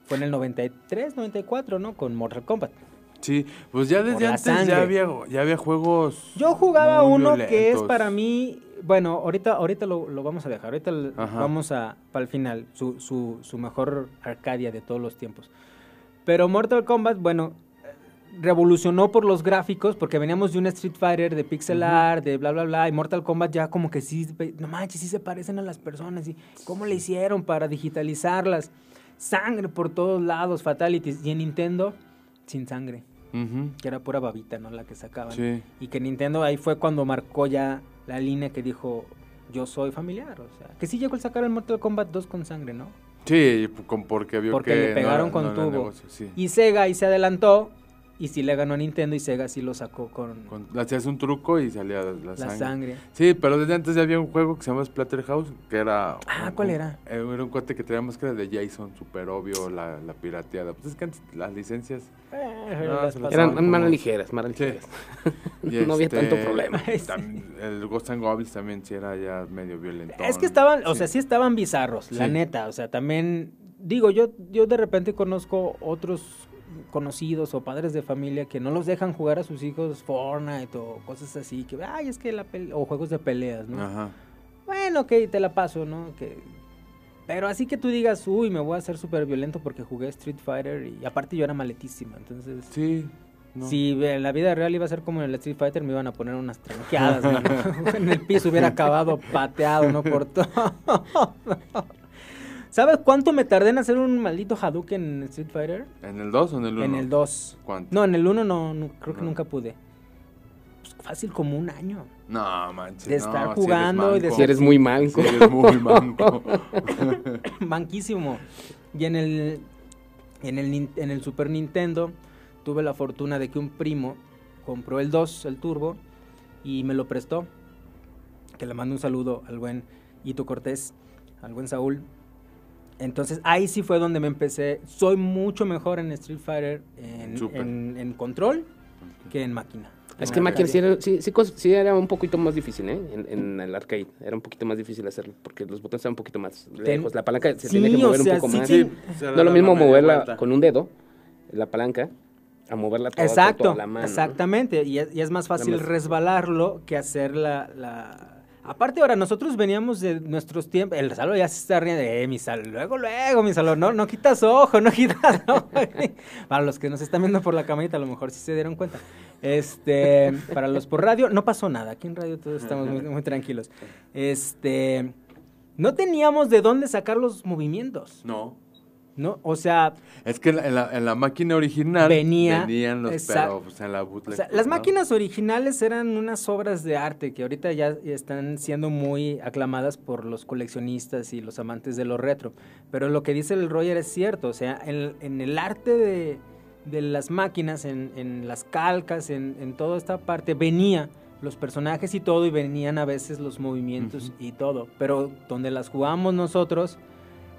fue en el 93, 94, ¿no? Con Mortal Kombat. Sí, pues ya desde antes ya había ya había juegos Yo jugaba uno que es para mí, bueno, ahorita, ahorita lo, lo vamos a dejar, ahorita Ajá. vamos a, para el final, su, su, su mejor Arcadia de todos los tiempos. Pero Mortal Kombat, bueno, revolucionó por los gráficos, porque veníamos de un Street Fighter, de pixel art, de bla, bla, bla, y Mortal Kombat ya como que sí, no manches, sí se parecen a las personas, y cómo le hicieron para digitalizarlas. Sangre por todos lados, fatalities, y en Nintendo, sin sangre Que era pura babita, ¿no? La que sacaban. Sí. Y que Nintendo ahí fue cuando marcó ya la línea que dijo, yo soy familiar, o sea, que sí llegó el sacar el Mortal Kombat 2 con sangre, ¿no? Sí, con- porque vio Porque que le pegaron no, con no tubo. negocio, sí. Y Sega ahí se adelantó y sí le ganó a Nintendo y Sega sí lo sacó con, Con- hacías un truco y salía la, la sangre. sangre. Sí, pero desde antes ya había un juego que se llama Splatterhouse, que era... Ah, un- ¿cuál era? eh, Era un cuate que traía máscara de Jason, súper obvio, la, la pirateada. Pues es que antes las licencias... Eh, No, las Eran como- más ligeras, más ligeras. No había este, tanto problema. el Ghost and Goblins también sí era ya medio violento. Es que estaban, o sea, sí estaban bizarros, la neta. O sea, también, digo, yo, yo de repente conozco otros conocidos o padres de familia que no los dejan jugar a sus hijos Fortnite o cosas así, que, ay, es que la o juegos de peleas, ¿no? Ajá. Bueno, ok, te la paso, ¿no? Que... Pero así que tú digas, uy, me voy a hacer súper violento porque jugué Street Fighter y aparte yo era maletísima, entonces... Sí. no. Si en la vida real iba a ser como en el Street Fighter, me iban a poner unas tranqueadas, mano. En el piso hubiera acabado pateado, ¿no? Por todo. ¿Sabes cuánto me tardé en hacer un maldito Hadouken en Street Fighter? ¿En el 2 o en el 1? En el 2. ¿Cuánto? No, en el 1 no, no, creo que nunca pude. Pues fácil como un año. No, manches. De no, estar si jugando y de. Si eres muy manco. Si eres muy manco. Banquísimo. Y en el, en el en el Super Nintendo tuve la fortuna de que un primo compró el 2, el Turbo, y me lo prestó. Que le mando un saludo al buen Ito Cortés, al buen Saúl. Entonces ahí sí fue donde me empecé. Soy mucho mejor en Street Fighter en, Super. en- en control que en máquina. Es que máquina sí era, sí, sí sí era un poquito más difícil, ¿eh? En, en el arcade. Era un poquito más difícil hacerlo porque los botones estaban un poquito más lejos. La palanca se Sí, tiene que o mover sea, un poco sí más. no es lo mismo moverla con un dedo, la palanca, a moverla toda, con Exacto, toda la mano. ¿no? exactamente. Y es, y es más fácil más- resbalarlo que hacer la, la- Aparte ahora, nosotros veníamos de nuestros tiempos... El Salo ya se está riendo. Eh, mi Salo, luego, luego, mi Salo. No, no quitas ojo, no quitas para los que nos están viendo por la camarita, a lo mejor sí se dieron cuenta. Este, para los por radio, no pasó nada. Aquí en radio todos estamos muy, muy tranquilos. Este... No teníamos de dónde sacar los movimientos, No. ¿No? O sea, Es que en la, en la- en la máquina original Venía, venían los exacto. pero pues, en la bootleg. O sea, las no. máquinas originales eran unas obras de arte que ahorita ya están siendo muy aclamadas por los coleccionistas y los amantes de lo retro. Pero lo que dice el Roger es cierto, o sea, en, en el arte de, de las máquinas, en, en las calcas, en, en toda esta parte, venía los personajes y todo, y venían a veces los movimientos y todo. Pero donde las jugamos nosotros,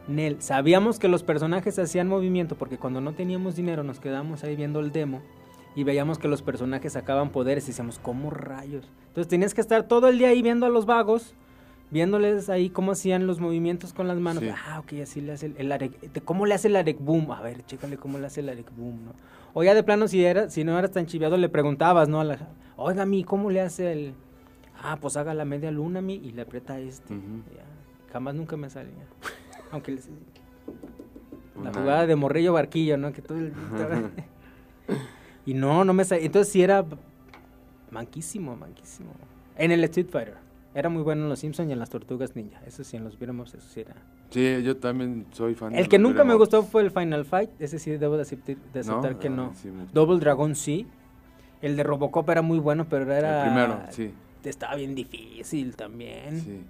Nel, sabíamos que los personajes hacían movimiento porque cuando no teníamos dinero nos quedábamos ahí viendo el demo y veíamos que los personajes sacaban poderes y decíamos, ¿cómo rayos? Entonces tenías que estar todo el día ahí viendo a los vagos, viéndoles ahí cómo hacían los movimientos con las manos. Sí. Ah, ok, así le hace el, el arec- ¿Cómo le hace el Arec Boom? A ver, chécale cómo le hace el Arec Boom, ¿no? O ya de plano, si, era, si no eras tan chiviado, le preguntabas, ¿no? A la, Oiga, mi, ¿cómo le hace el...? Ah, pues haga la media luna, mi, y le aprieta este. Ya, Jamás nunca me salía. Aunque les- la jugada de Morrillo Barquillo, ¿no? Que todo el- y no, no me salía. Entonces sí era manquísimo, manquísimo. En el Street Fighter. Era muy bueno en los Simpsons y en las Tortugas Ninja. Eso sí, en los viéramos, eso sí era. Sí, yo también soy fan de El que los nunca me beat'em gustó fue el Final Fight. Ese sí debo de aceptar, de aceptar ¿No? que Ah, no. sí. Double Dragon sí. El de Robocop era muy bueno, pero era... El primero, sí. Estaba bien difícil también. sí.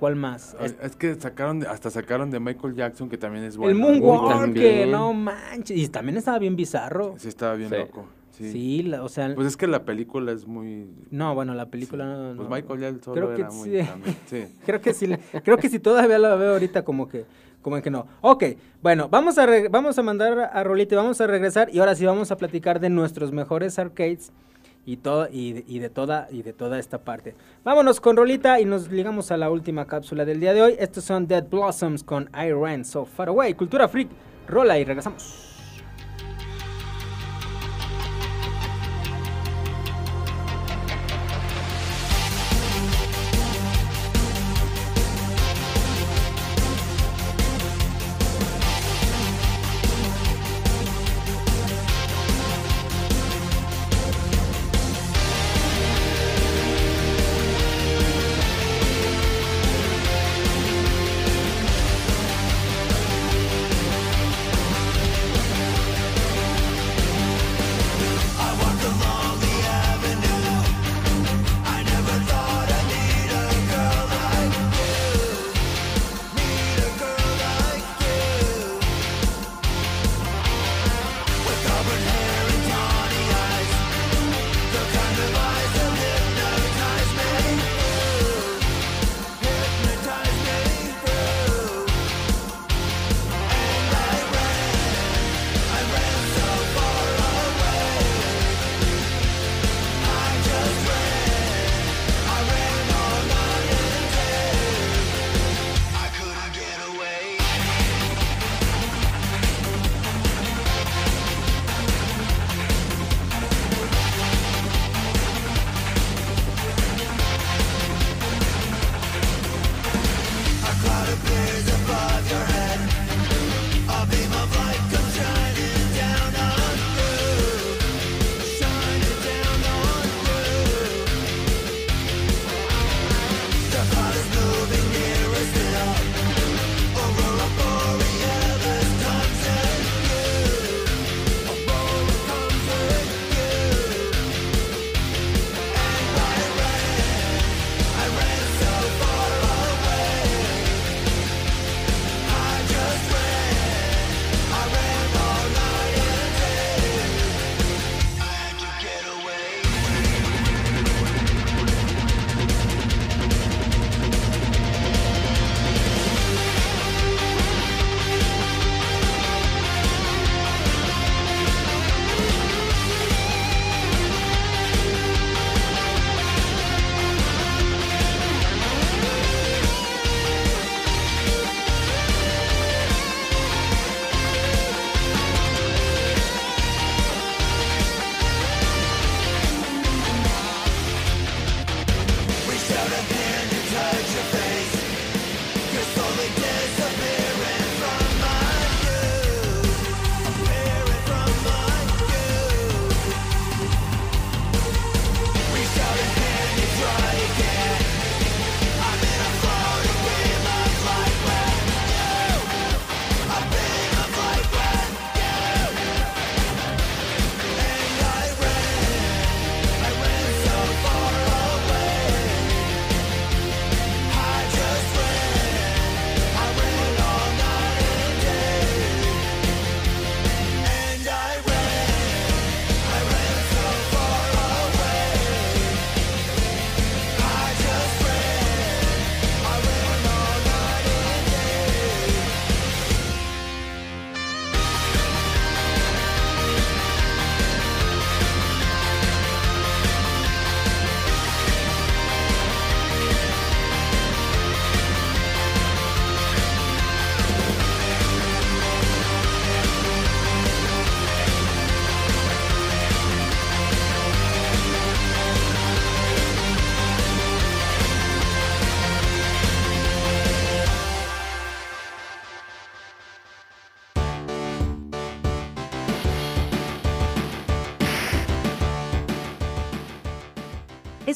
¿Cuál más? Es, es que sacaron, de- hasta sacaron de Michael Jackson, que también es bueno. el Moonwalker, no manches. Y también estaba bien bizarro. Sí, estaba bien Sí. loco. Sí. Sí, la- o sea... Pues es que la película es muy... no, bueno, la película no... Pues no. Michael ya el solo Creo que era muy... sí. Creo que sí, le- creo que si todavía la veo ahorita como que, como que no. Ok, bueno, vamos a, reg- vamos a mandar a Rolita y vamos a regresar y ahora sí vamos a platicar de nuestros mejores arcades y todo y, y de toda y de toda esta parte. Vámonos con Rolita y nos ligamos a la última cápsula del día de hoy. Estos son Dead Blossoms con I So Far Away, Cultura Freak. Rola y regresamos.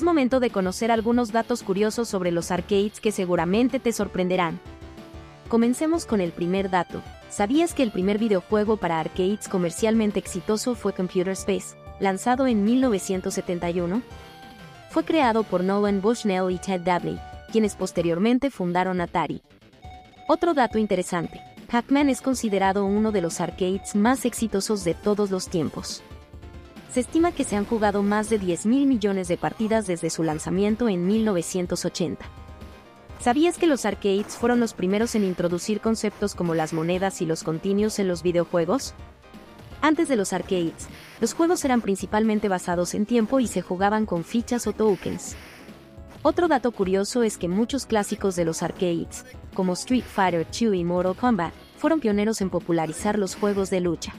Momento de conocer algunos datos curiosos sobre los arcades que seguramente te sorprenderán. Comencemos con el primer dato. ¿Sabías que el primer videojuego para arcades comercialmente exitoso fue Computer Space, lanzado en 1971? Fue creado por Nolan Bushnell y Ted Dabney, quienes posteriormente fundaron Atari. Otro dato interesante. Pac-Man es considerado uno de los arcades más exitosos de todos los tiempos. Se estima que se han jugado más de 10 mil millones de partidas desde su lanzamiento en 1980. ¿Sabías que los arcades fueron los primeros en introducir conceptos como las monedas y los continuos en los videojuegos? Antes de los arcades, los juegos eran principalmente basados en tiempo y se jugaban con fichas o tokens. Otro dato curioso es que muchos clásicos de los arcades, como Street Fighter II y Mortal Kombat, fueron pioneros en popularizar los juegos de lucha.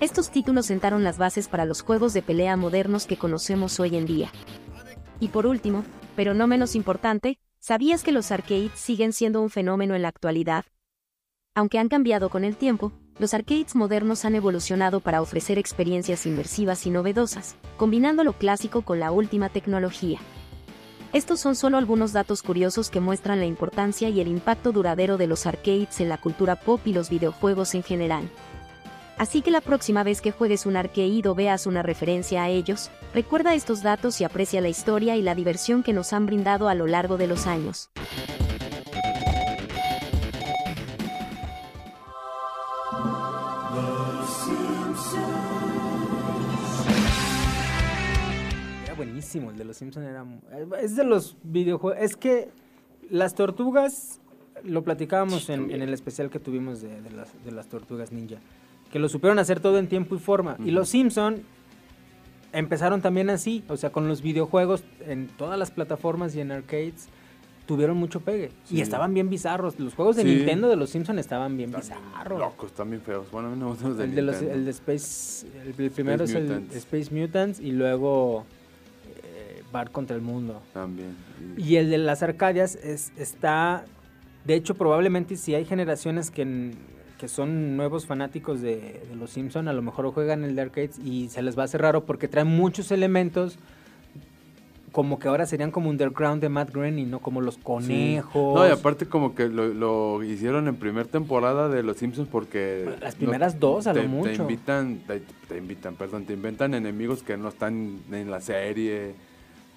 Estos títulos sentaron las bases para los juegos de pelea modernos que conocemos hoy en día. Y por último, pero no menos importante, ¿sabías que los arcades siguen siendo un fenómeno en la actualidad? Aunque han cambiado con el tiempo, los arcades modernos han evolucionado para ofrecer experiencias inmersivas y novedosas, combinando lo clásico con la última tecnología. Estos son solo algunos datos curiosos que muestran la importancia y el impacto duradero de los arcades en la cultura pop y los videojuegos en general. Así que la próxima vez que juegues un arcade o veas una referencia a ellos, recuerda estos datos y aprecia la historia y la diversión que nos han brindado a lo largo de los años. Era buenísimo, el de los Simpsons era... Es de los videojuegos... Es que las tortugas, lo platicábamos en, el especial que tuvimos de las tortugas ninja, que lo supieron hacer todo en tiempo y forma. Y los Simpson empezaron también así, o sea, con los videojuegos en todas las plataformas y en arcades tuvieron mucho pegue. Y estaban bien bizarros. Los juegos de Sí. Nintendo de los Simpson estaban bien bizarros. Locos, también feos. Bueno, a mí no los de El de, los, el de Space, el, el primero es Mutants. el Space Mutants y luego eh, Bart contra el mundo. También. Y- Y el de las Arcadias es, está, de hecho probablemente si hay generaciones que, que son nuevos fanáticos de, de los Simpson, a lo mejor juegan el de arcades y se les va a hacer raro porque trae muchos elementos como que ahora serían como underground de Matt Groening, ¿no? Como los Sí. conejos. No, y aparte como que lo, lo hicieron en primer temporada de Los Simpsons porque... Las primeras dos, a lo te, mucho. Te invitan, te, te invitan, perdón, te inventan enemigos que no están en la serie.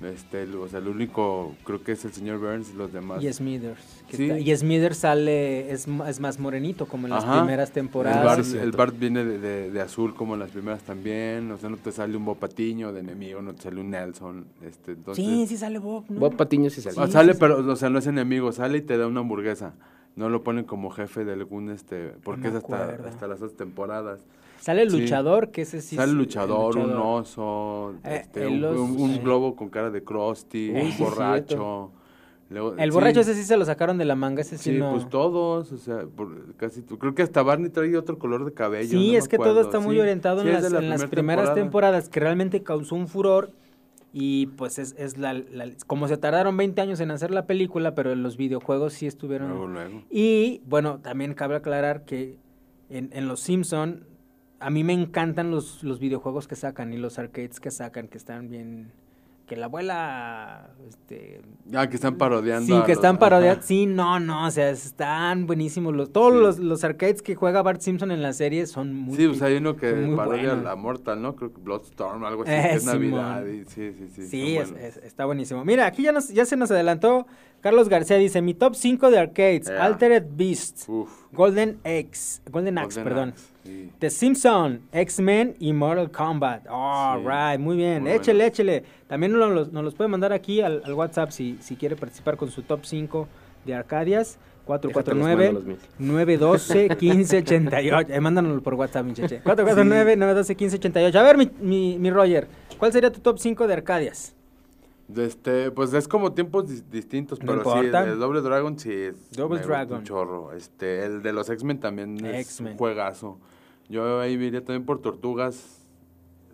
Este, el- o sea, el único creo que es el señor Burns y los demás. Y Smithers. que Sí. está- y Smithers sale, es, es más morenito, como en las Ajá. primeras El temporadas. Bart, sí, el. Bart viene de, de- de azul como en las primeras también. O sea, no te sale un Bopatiño de enemigo, no te sale un Nelson. Este, entonces, sí, sí sale Bob, ¿no? Bob Patiño sí salió. Ah, sale, pero, o sea, no es enemigo, sale y te da una hamburguesa. No lo ponen como jefe de algún, este, porque es hasta, acuerdo. hasta las otras temporadas. Sale el Sí. luchador, que ese sí. sale el luchador, un luchador. oso, Eh, este, un, oso, un- un globo con cara de Krusty, un borracho. Luego- El sí, borracho ese sí se lo sacaron de la manga, ese sí, Sí, no. pues todos, o sea, por- casi, creo que hasta Barney trae otro color de cabello. Sí, no es que todo está muy sí. orientado en, las, la en primeras temporada. temporadas, que realmente causó un furor. Y pues es, es la, la- Como se tardaron 20 años en hacer la película, pero los videojuegos sí estuvieron. Luego, luego. Y bueno, también cabe aclarar que en, en Los Simpson a mí me encantan los, los videojuegos que sacan y los arcades que sacan, que están bien... Que la abuela... Este, Ah, que están parodiando. sí, que están ajá. parodiados. Sí, no, no, o sea, están buenísimos. Los, todos Sí. los, los arcades que juega Bart Simpson en la serie son muy... Sí, pues hay uno que parodia la Mortal, ¿no? Creo que Bloodstorm, algo así, Eh, que es Simón. Navidad. Y, sí, sí, sí. Sí, es- está buenísimo. Mira, aquí ya, nos, ya se nos adelantó. Carlos García dice, mi top 5 de arcades, Yeah. Altered Beast, Uf. Golden X, Golden Axe, Golden perdón. Axe, sí. The Simpson, X-Men y Mortal Kombat. All Sí, right, muy bien. muy échele, échele. También nos los, nos los puede mandar aquí al, al WhatsApp si, si quiere participar con su top 5 de Arcadias. Déjate, los mando los 449 míos. 912 1588. Eh, mándanos por WhatsApp, mi cheche. 449 912 1588. A ver, mi, mi, mi Roger, ¿cuál sería tu top 5 de Arcadias? Este, pues es como tiempos dis- distintos, No pero importa. sí, el, Double Dragon sí es Double Dragon. un chorro. Este, el de los X-Men también es un juegazo. Yo ahí iría también por Tortugas.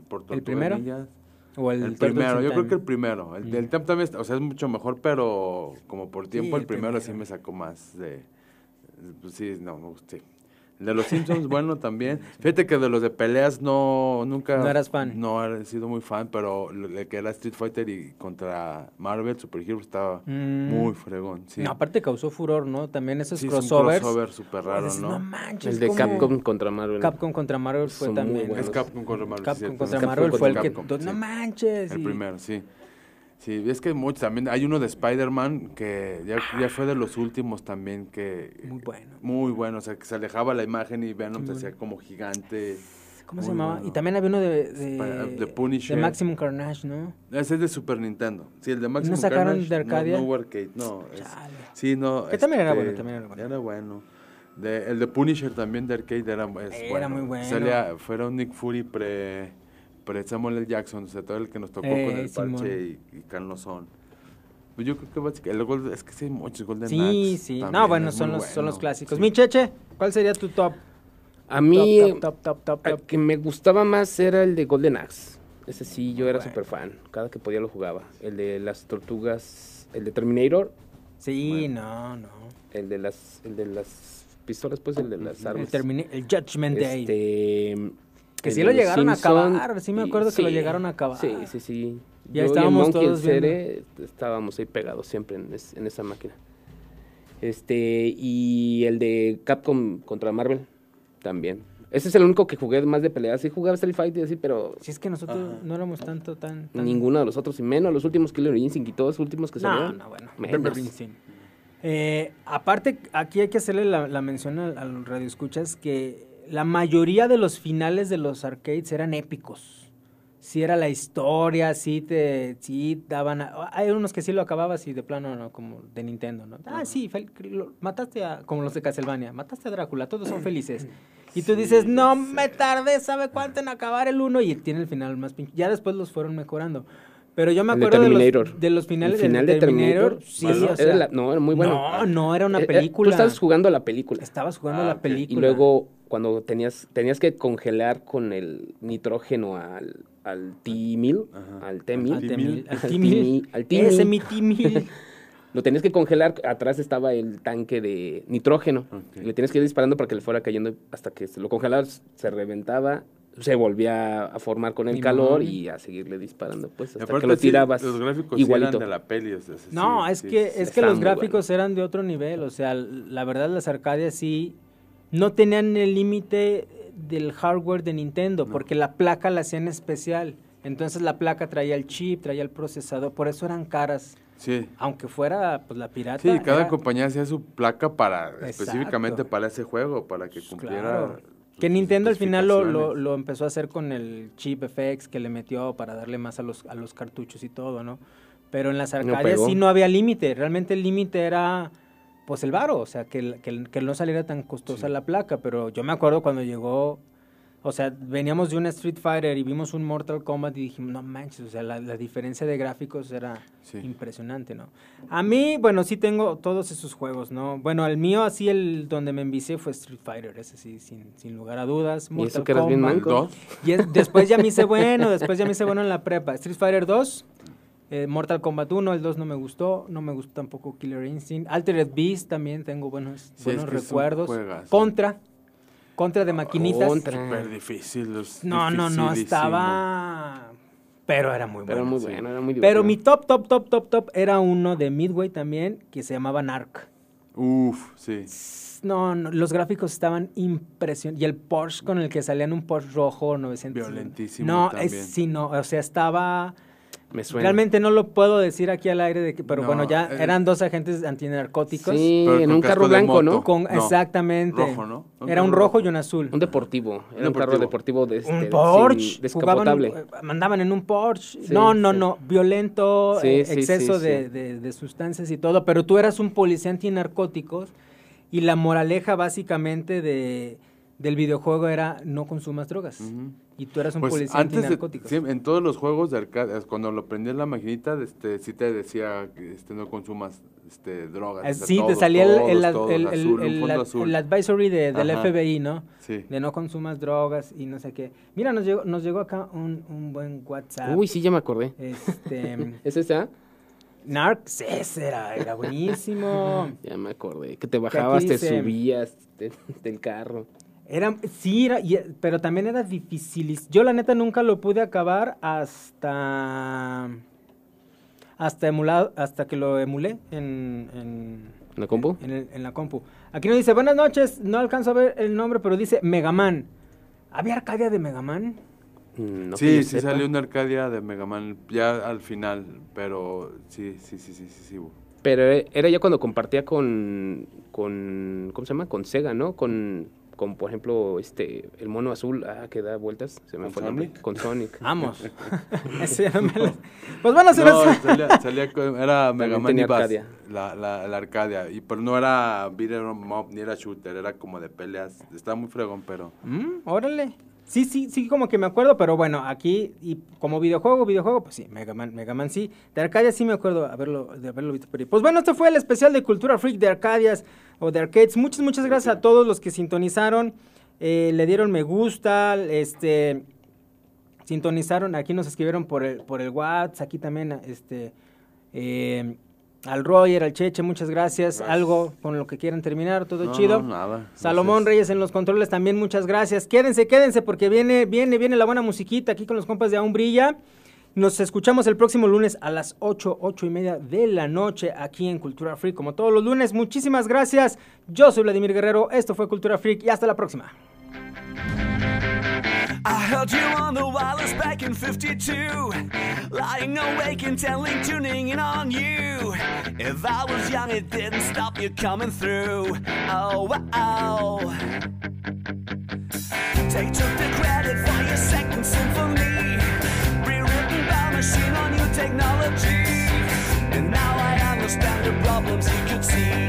Por Tortugas primero? Ninjas. ¿O el, El, primero, yo creo que el primero. El Mm. del Temp también, está- o sea, es mucho mejor, pero como por tiempo el el primero, sí primero. me sacó más de... Pues sí, no, sí. De los Simpsons, bueno, también. Fíjate que de los de peleas no, nunca... No eras fan. No he sido muy fan, pero el que era Street Fighter y contra Marvel, Super Hero, estaba Mm. muy fregón, sí. No, aparte causó furor, ¿no? También esos Sí, es un crossovers. crossover súper raro, Dices, ¿no? manches, El de. Capcom contra Marvel. Capcom contra Marvel fue Son también. Es Capcom contra Marvel. Capcom contra Marvel fue el que... No manches. El y- primero, sí. Sí, es que muchos también. Hay uno de Spider-Man que ya, ya fue de los últimos también que. Muy bueno. Muy bueno, o sea, que se alejaba la imagen y Venom se hacía como gigante. ¿Cómo se llamaba? bueno. Y también había uno de... De, Punisher. de Maximum Carnage, ¿no? Ese es de Super Nintendo. Sí, el de Maximum sacaron Carnage, de Arcadia? No, no arcade, no. es- sí, no. Que también era este, bueno, también era bueno. Era bueno. De- el de Punisher también de arcade era, es Era bueno. muy bueno. Salía, fueron Nick Fury pre, pre Samuel L. Jackson, o sea, todo el que nos tocó Eh, con el Simón. parche y, y Carnosón. Pues yo creo que básicamente, el es que sí hay muchos Golden Sí, Axe sí. también No, bueno, son los, son los bueno. clásicos. Sí. Mi Cheche, ¿cuál sería tu top? A mí, Top, top, top, top, el top. que me gustaba más era el de Golden Axe. Ese sí, yo era Bueno. súper fan. Cada que podía lo jugaba. El de las tortugas, el de Terminator, Sí, no, no. el de las, el de las pistolas, pues el de las El, armas. termine- el Judgment Day. Este, Que sí lo los llegaron a acabar, sí me y- acuerdo que lo llegaron a acabar. Sí, sí, sí. Ya Yo y el estábamos Monkey, el todos. Cere, estábamos ahí pegados siempre en, es- en esa máquina. Este, y el de Capcom contra Marvel, también. Ese es el único que jugué más de peleas. Sí jugaba Street Fighter, así, pero Si es que nosotros no éramos tanto tan... tan- ninguno de los otros, y menos los últimos Killer Instinct y todos los últimos que No, salieron. no, bueno. menos. Eh, aparte, aquí hay que hacerle la, la mención al, al radio escuchas que la mayoría de los finales de los arcades eran épicos. Sí era la historia, sí te sí daban... a- hay unos que sí lo acababas y de plano no, como de Nintendo, ¿no? Ah, sí, fel- lo- mataste a... como los de Castlevania, mataste a Drácula, todos son felices. Y tú dices, no me tardé, ¿sabe cuánto en acabar el uno? Y tiene el final más pinche. Ya después los fueron mejorando. Pero yo me de acuerdo de, Terminator. los, de los finales final del de Terminator, Sí, bueno, o era sea, la- no, era muy bueno. No, no, era una Eh, eh, película. Tú estabas jugando la película. Estabas jugando Ah, la ok. película. Y luego, cuando tenías, tenías que congelar con el nitrógeno al, al T-1000, Ajá. al T-1000, Al T-1000, al al T-1000. T-1000, al T-1000. Ese mi T-1000. Lo tenías que congelar, atrás estaba el tanque de nitrógeno. Ok. Y le tienes que ir disparando para que le fuera cayendo hasta que se lo congelabas, se reventaba, se volvía a formar con el calor y a seguirle disparando, pues, hasta aparte que lo sí, tirabas los gráficos sí igualito. eran de la peli. o sea, sí, No, es sí, que, sí. es que los gráficos eran de otro nivel. O sea, la verdad, las arcadias sí no tenían el límite del hardware de Nintendo, porque la placa la hacían especial. Entonces la placa traía el chip, traía el procesador, por eso eran caras. Sí. Aunque fuera pues la pirata. Sí, cada era- compañía hacía su placa para Exacto. específicamente para ese juego, para que cumpliera. Claro. sus Que Nintendo al final lo, lo, lo empezó a hacer con el chip FX que le metió para darle más a los, a los cartuchos y todo, ¿no? Pero en las No arcadias pegó. sí no había límite. Realmente el límite era pues el varo, o sea, que, que, que no saliera tan costosa la placa. Pero yo me acuerdo cuando llegó, o sea, veníamos de un Street Fighter y vimos un Mortal Kombat y dijimos, no manches, o sea, la, la diferencia de gráficos era Sí. impresionante, ¿no? A mí, bueno, sí tengo todos esos juegos, ¿no? Bueno, el mío así, el donde me envicié fue Street Fighter, ese sí, sin, sin lugar a dudas. Y eso que eras bien Kombat. manco. Dos. Y es- después ya me hice bueno, después ya me hice bueno en la prepa. Street Fighter 2, eh, Mortal Kombat 1, el 2 no me gustó, no me gustó tampoco Killer Instinct. Altered Beast también tengo buenos, Sí, buenos es que recuerdos. Contra, Contra de maquinitas. Contra. Súper difícil. es No, no, no, estaba... Pero era muy Pero bueno. muy sí. bueno, era muy Pero divertido. mi top, top, top, top, top era uno de Midway también, que se llamaba Narc. Uf, sí. No, no, los gráficos estaban impresionantes. Y el Porsche con el que salían un Porsche rojo 900. Violentísimo No, también. es, sí, no, o sea, estaba... Me suena. Realmente no lo puedo decir aquí al aire, de que, pero No, bueno, ya eh, eran dos agentes antinarcóticos. Sí, en un carro blanco, ¿no? Con, No, exactamente. rojo, ¿no? Un Era un rojo rojo. y un azul. Un deportivo. Era un, Un carro deportivo. de este, un Porsche, descapotable. eh, mandaban en un Porsche. Sí, no, no, sí. no, violento, Sí, eh, sí, exceso sí, de, sí. de- de sustancias y todo, pero tú eras un policía antinarcóticos y la moraleja básicamente de, del videojuego era no consumas drogas. Y tú eras un Pues policía antes de, sí, en todos los juegos de arcade, cuando lo prendías la maquinita, este, sí te decía que este, no consumas este, drogas. Ah, o sea, sí, te todos, salía el, el, todos, todos, el- el- azul, el- fondo el- azul. el advisory de- del Ajá. FBI, ¿no? Sí. De no consumas drogas y no sé qué. Mira, nos llegó, nos llegó acá un, un buen WhatsApp. Uy, sí, ya me acordé. Este, ¿Es esa? Narcs, ese era, era buenísimo. Ya me acordé. Que te bajabas, te dice- subías de- del carro. Era, sí, era, y- pero también era difícil. Yo la neta nunca lo pude acabar hasta hasta emulado, hasta que lo emulé en, en, ¿La compu? en, el- en la compu. Aquí nos dice, buenas noches, no alcanzo a ver el nombre, pero dice Megaman. ¿Había Arcadia de Megaman? Mm, no sí, sí sepa. salió una Arcadia de Mega Man ya al final, pero sí, sí, sí, sí, sí, sí. Pero era ya cuando compartía con, con ¿cómo se llama? Con Sega, ¿no? Con, con por ejemplo, este, el mono azul, ah, que da vueltas, se me ¿Con fue nombre. Sonic? Con Sonic. Vamos. No Pues bueno, señores. No, salía, salía con- era Mega Man y Arcadia. La, la, la Arcadia, y, pero no era beat'em up ni era shooter, era como de peleas. Estaba muy fregón, pero... Mm, órale. Sí, sí, sí, como que me acuerdo, pero bueno, aquí, y como videojuego, videojuego, pues sí, Mega Man, Mega Man sí. De Arcadia sí me acuerdo haberlo, de haberlo visto por ahí. Pues bueno, este fue el especial de Cultura Freak de Arcadias o de Arcades. Muchas, muchas gracias a todos los que sintonizaron, eh, le dieron me gusta, este, sintonizaron, aquí nos escribieron por el, por el WhatsApp, aquí también, este, eh, al Roger, al Cheche, muchas gracias. Gracias. Algo con lo que quieran terminar, todo No, chido. no, nada. Salomón Gracias. Reyes en los controles también, muchas gracias. Quédense, quédense, porque viene, viene, viene la buena musiquita aquí con los compas de Aún Brilla. Nos escuchamos el próximo lunes a las 8, 8 y media de la noche aquí en Cultura Freak, como todos los lunes. Muchísimas gracias. Yo soy Vladimir Guerrero, esto fue Cultura Freak y hasta la próxima. I heard you on the wireless back in 52. Lying awake and telling, tuning in on you. If I was young, it didn't stop you coming through. Oh, oh. They took the credit for your second symphony. Rewritten by machine on new technology. And now I understand the problems you could see.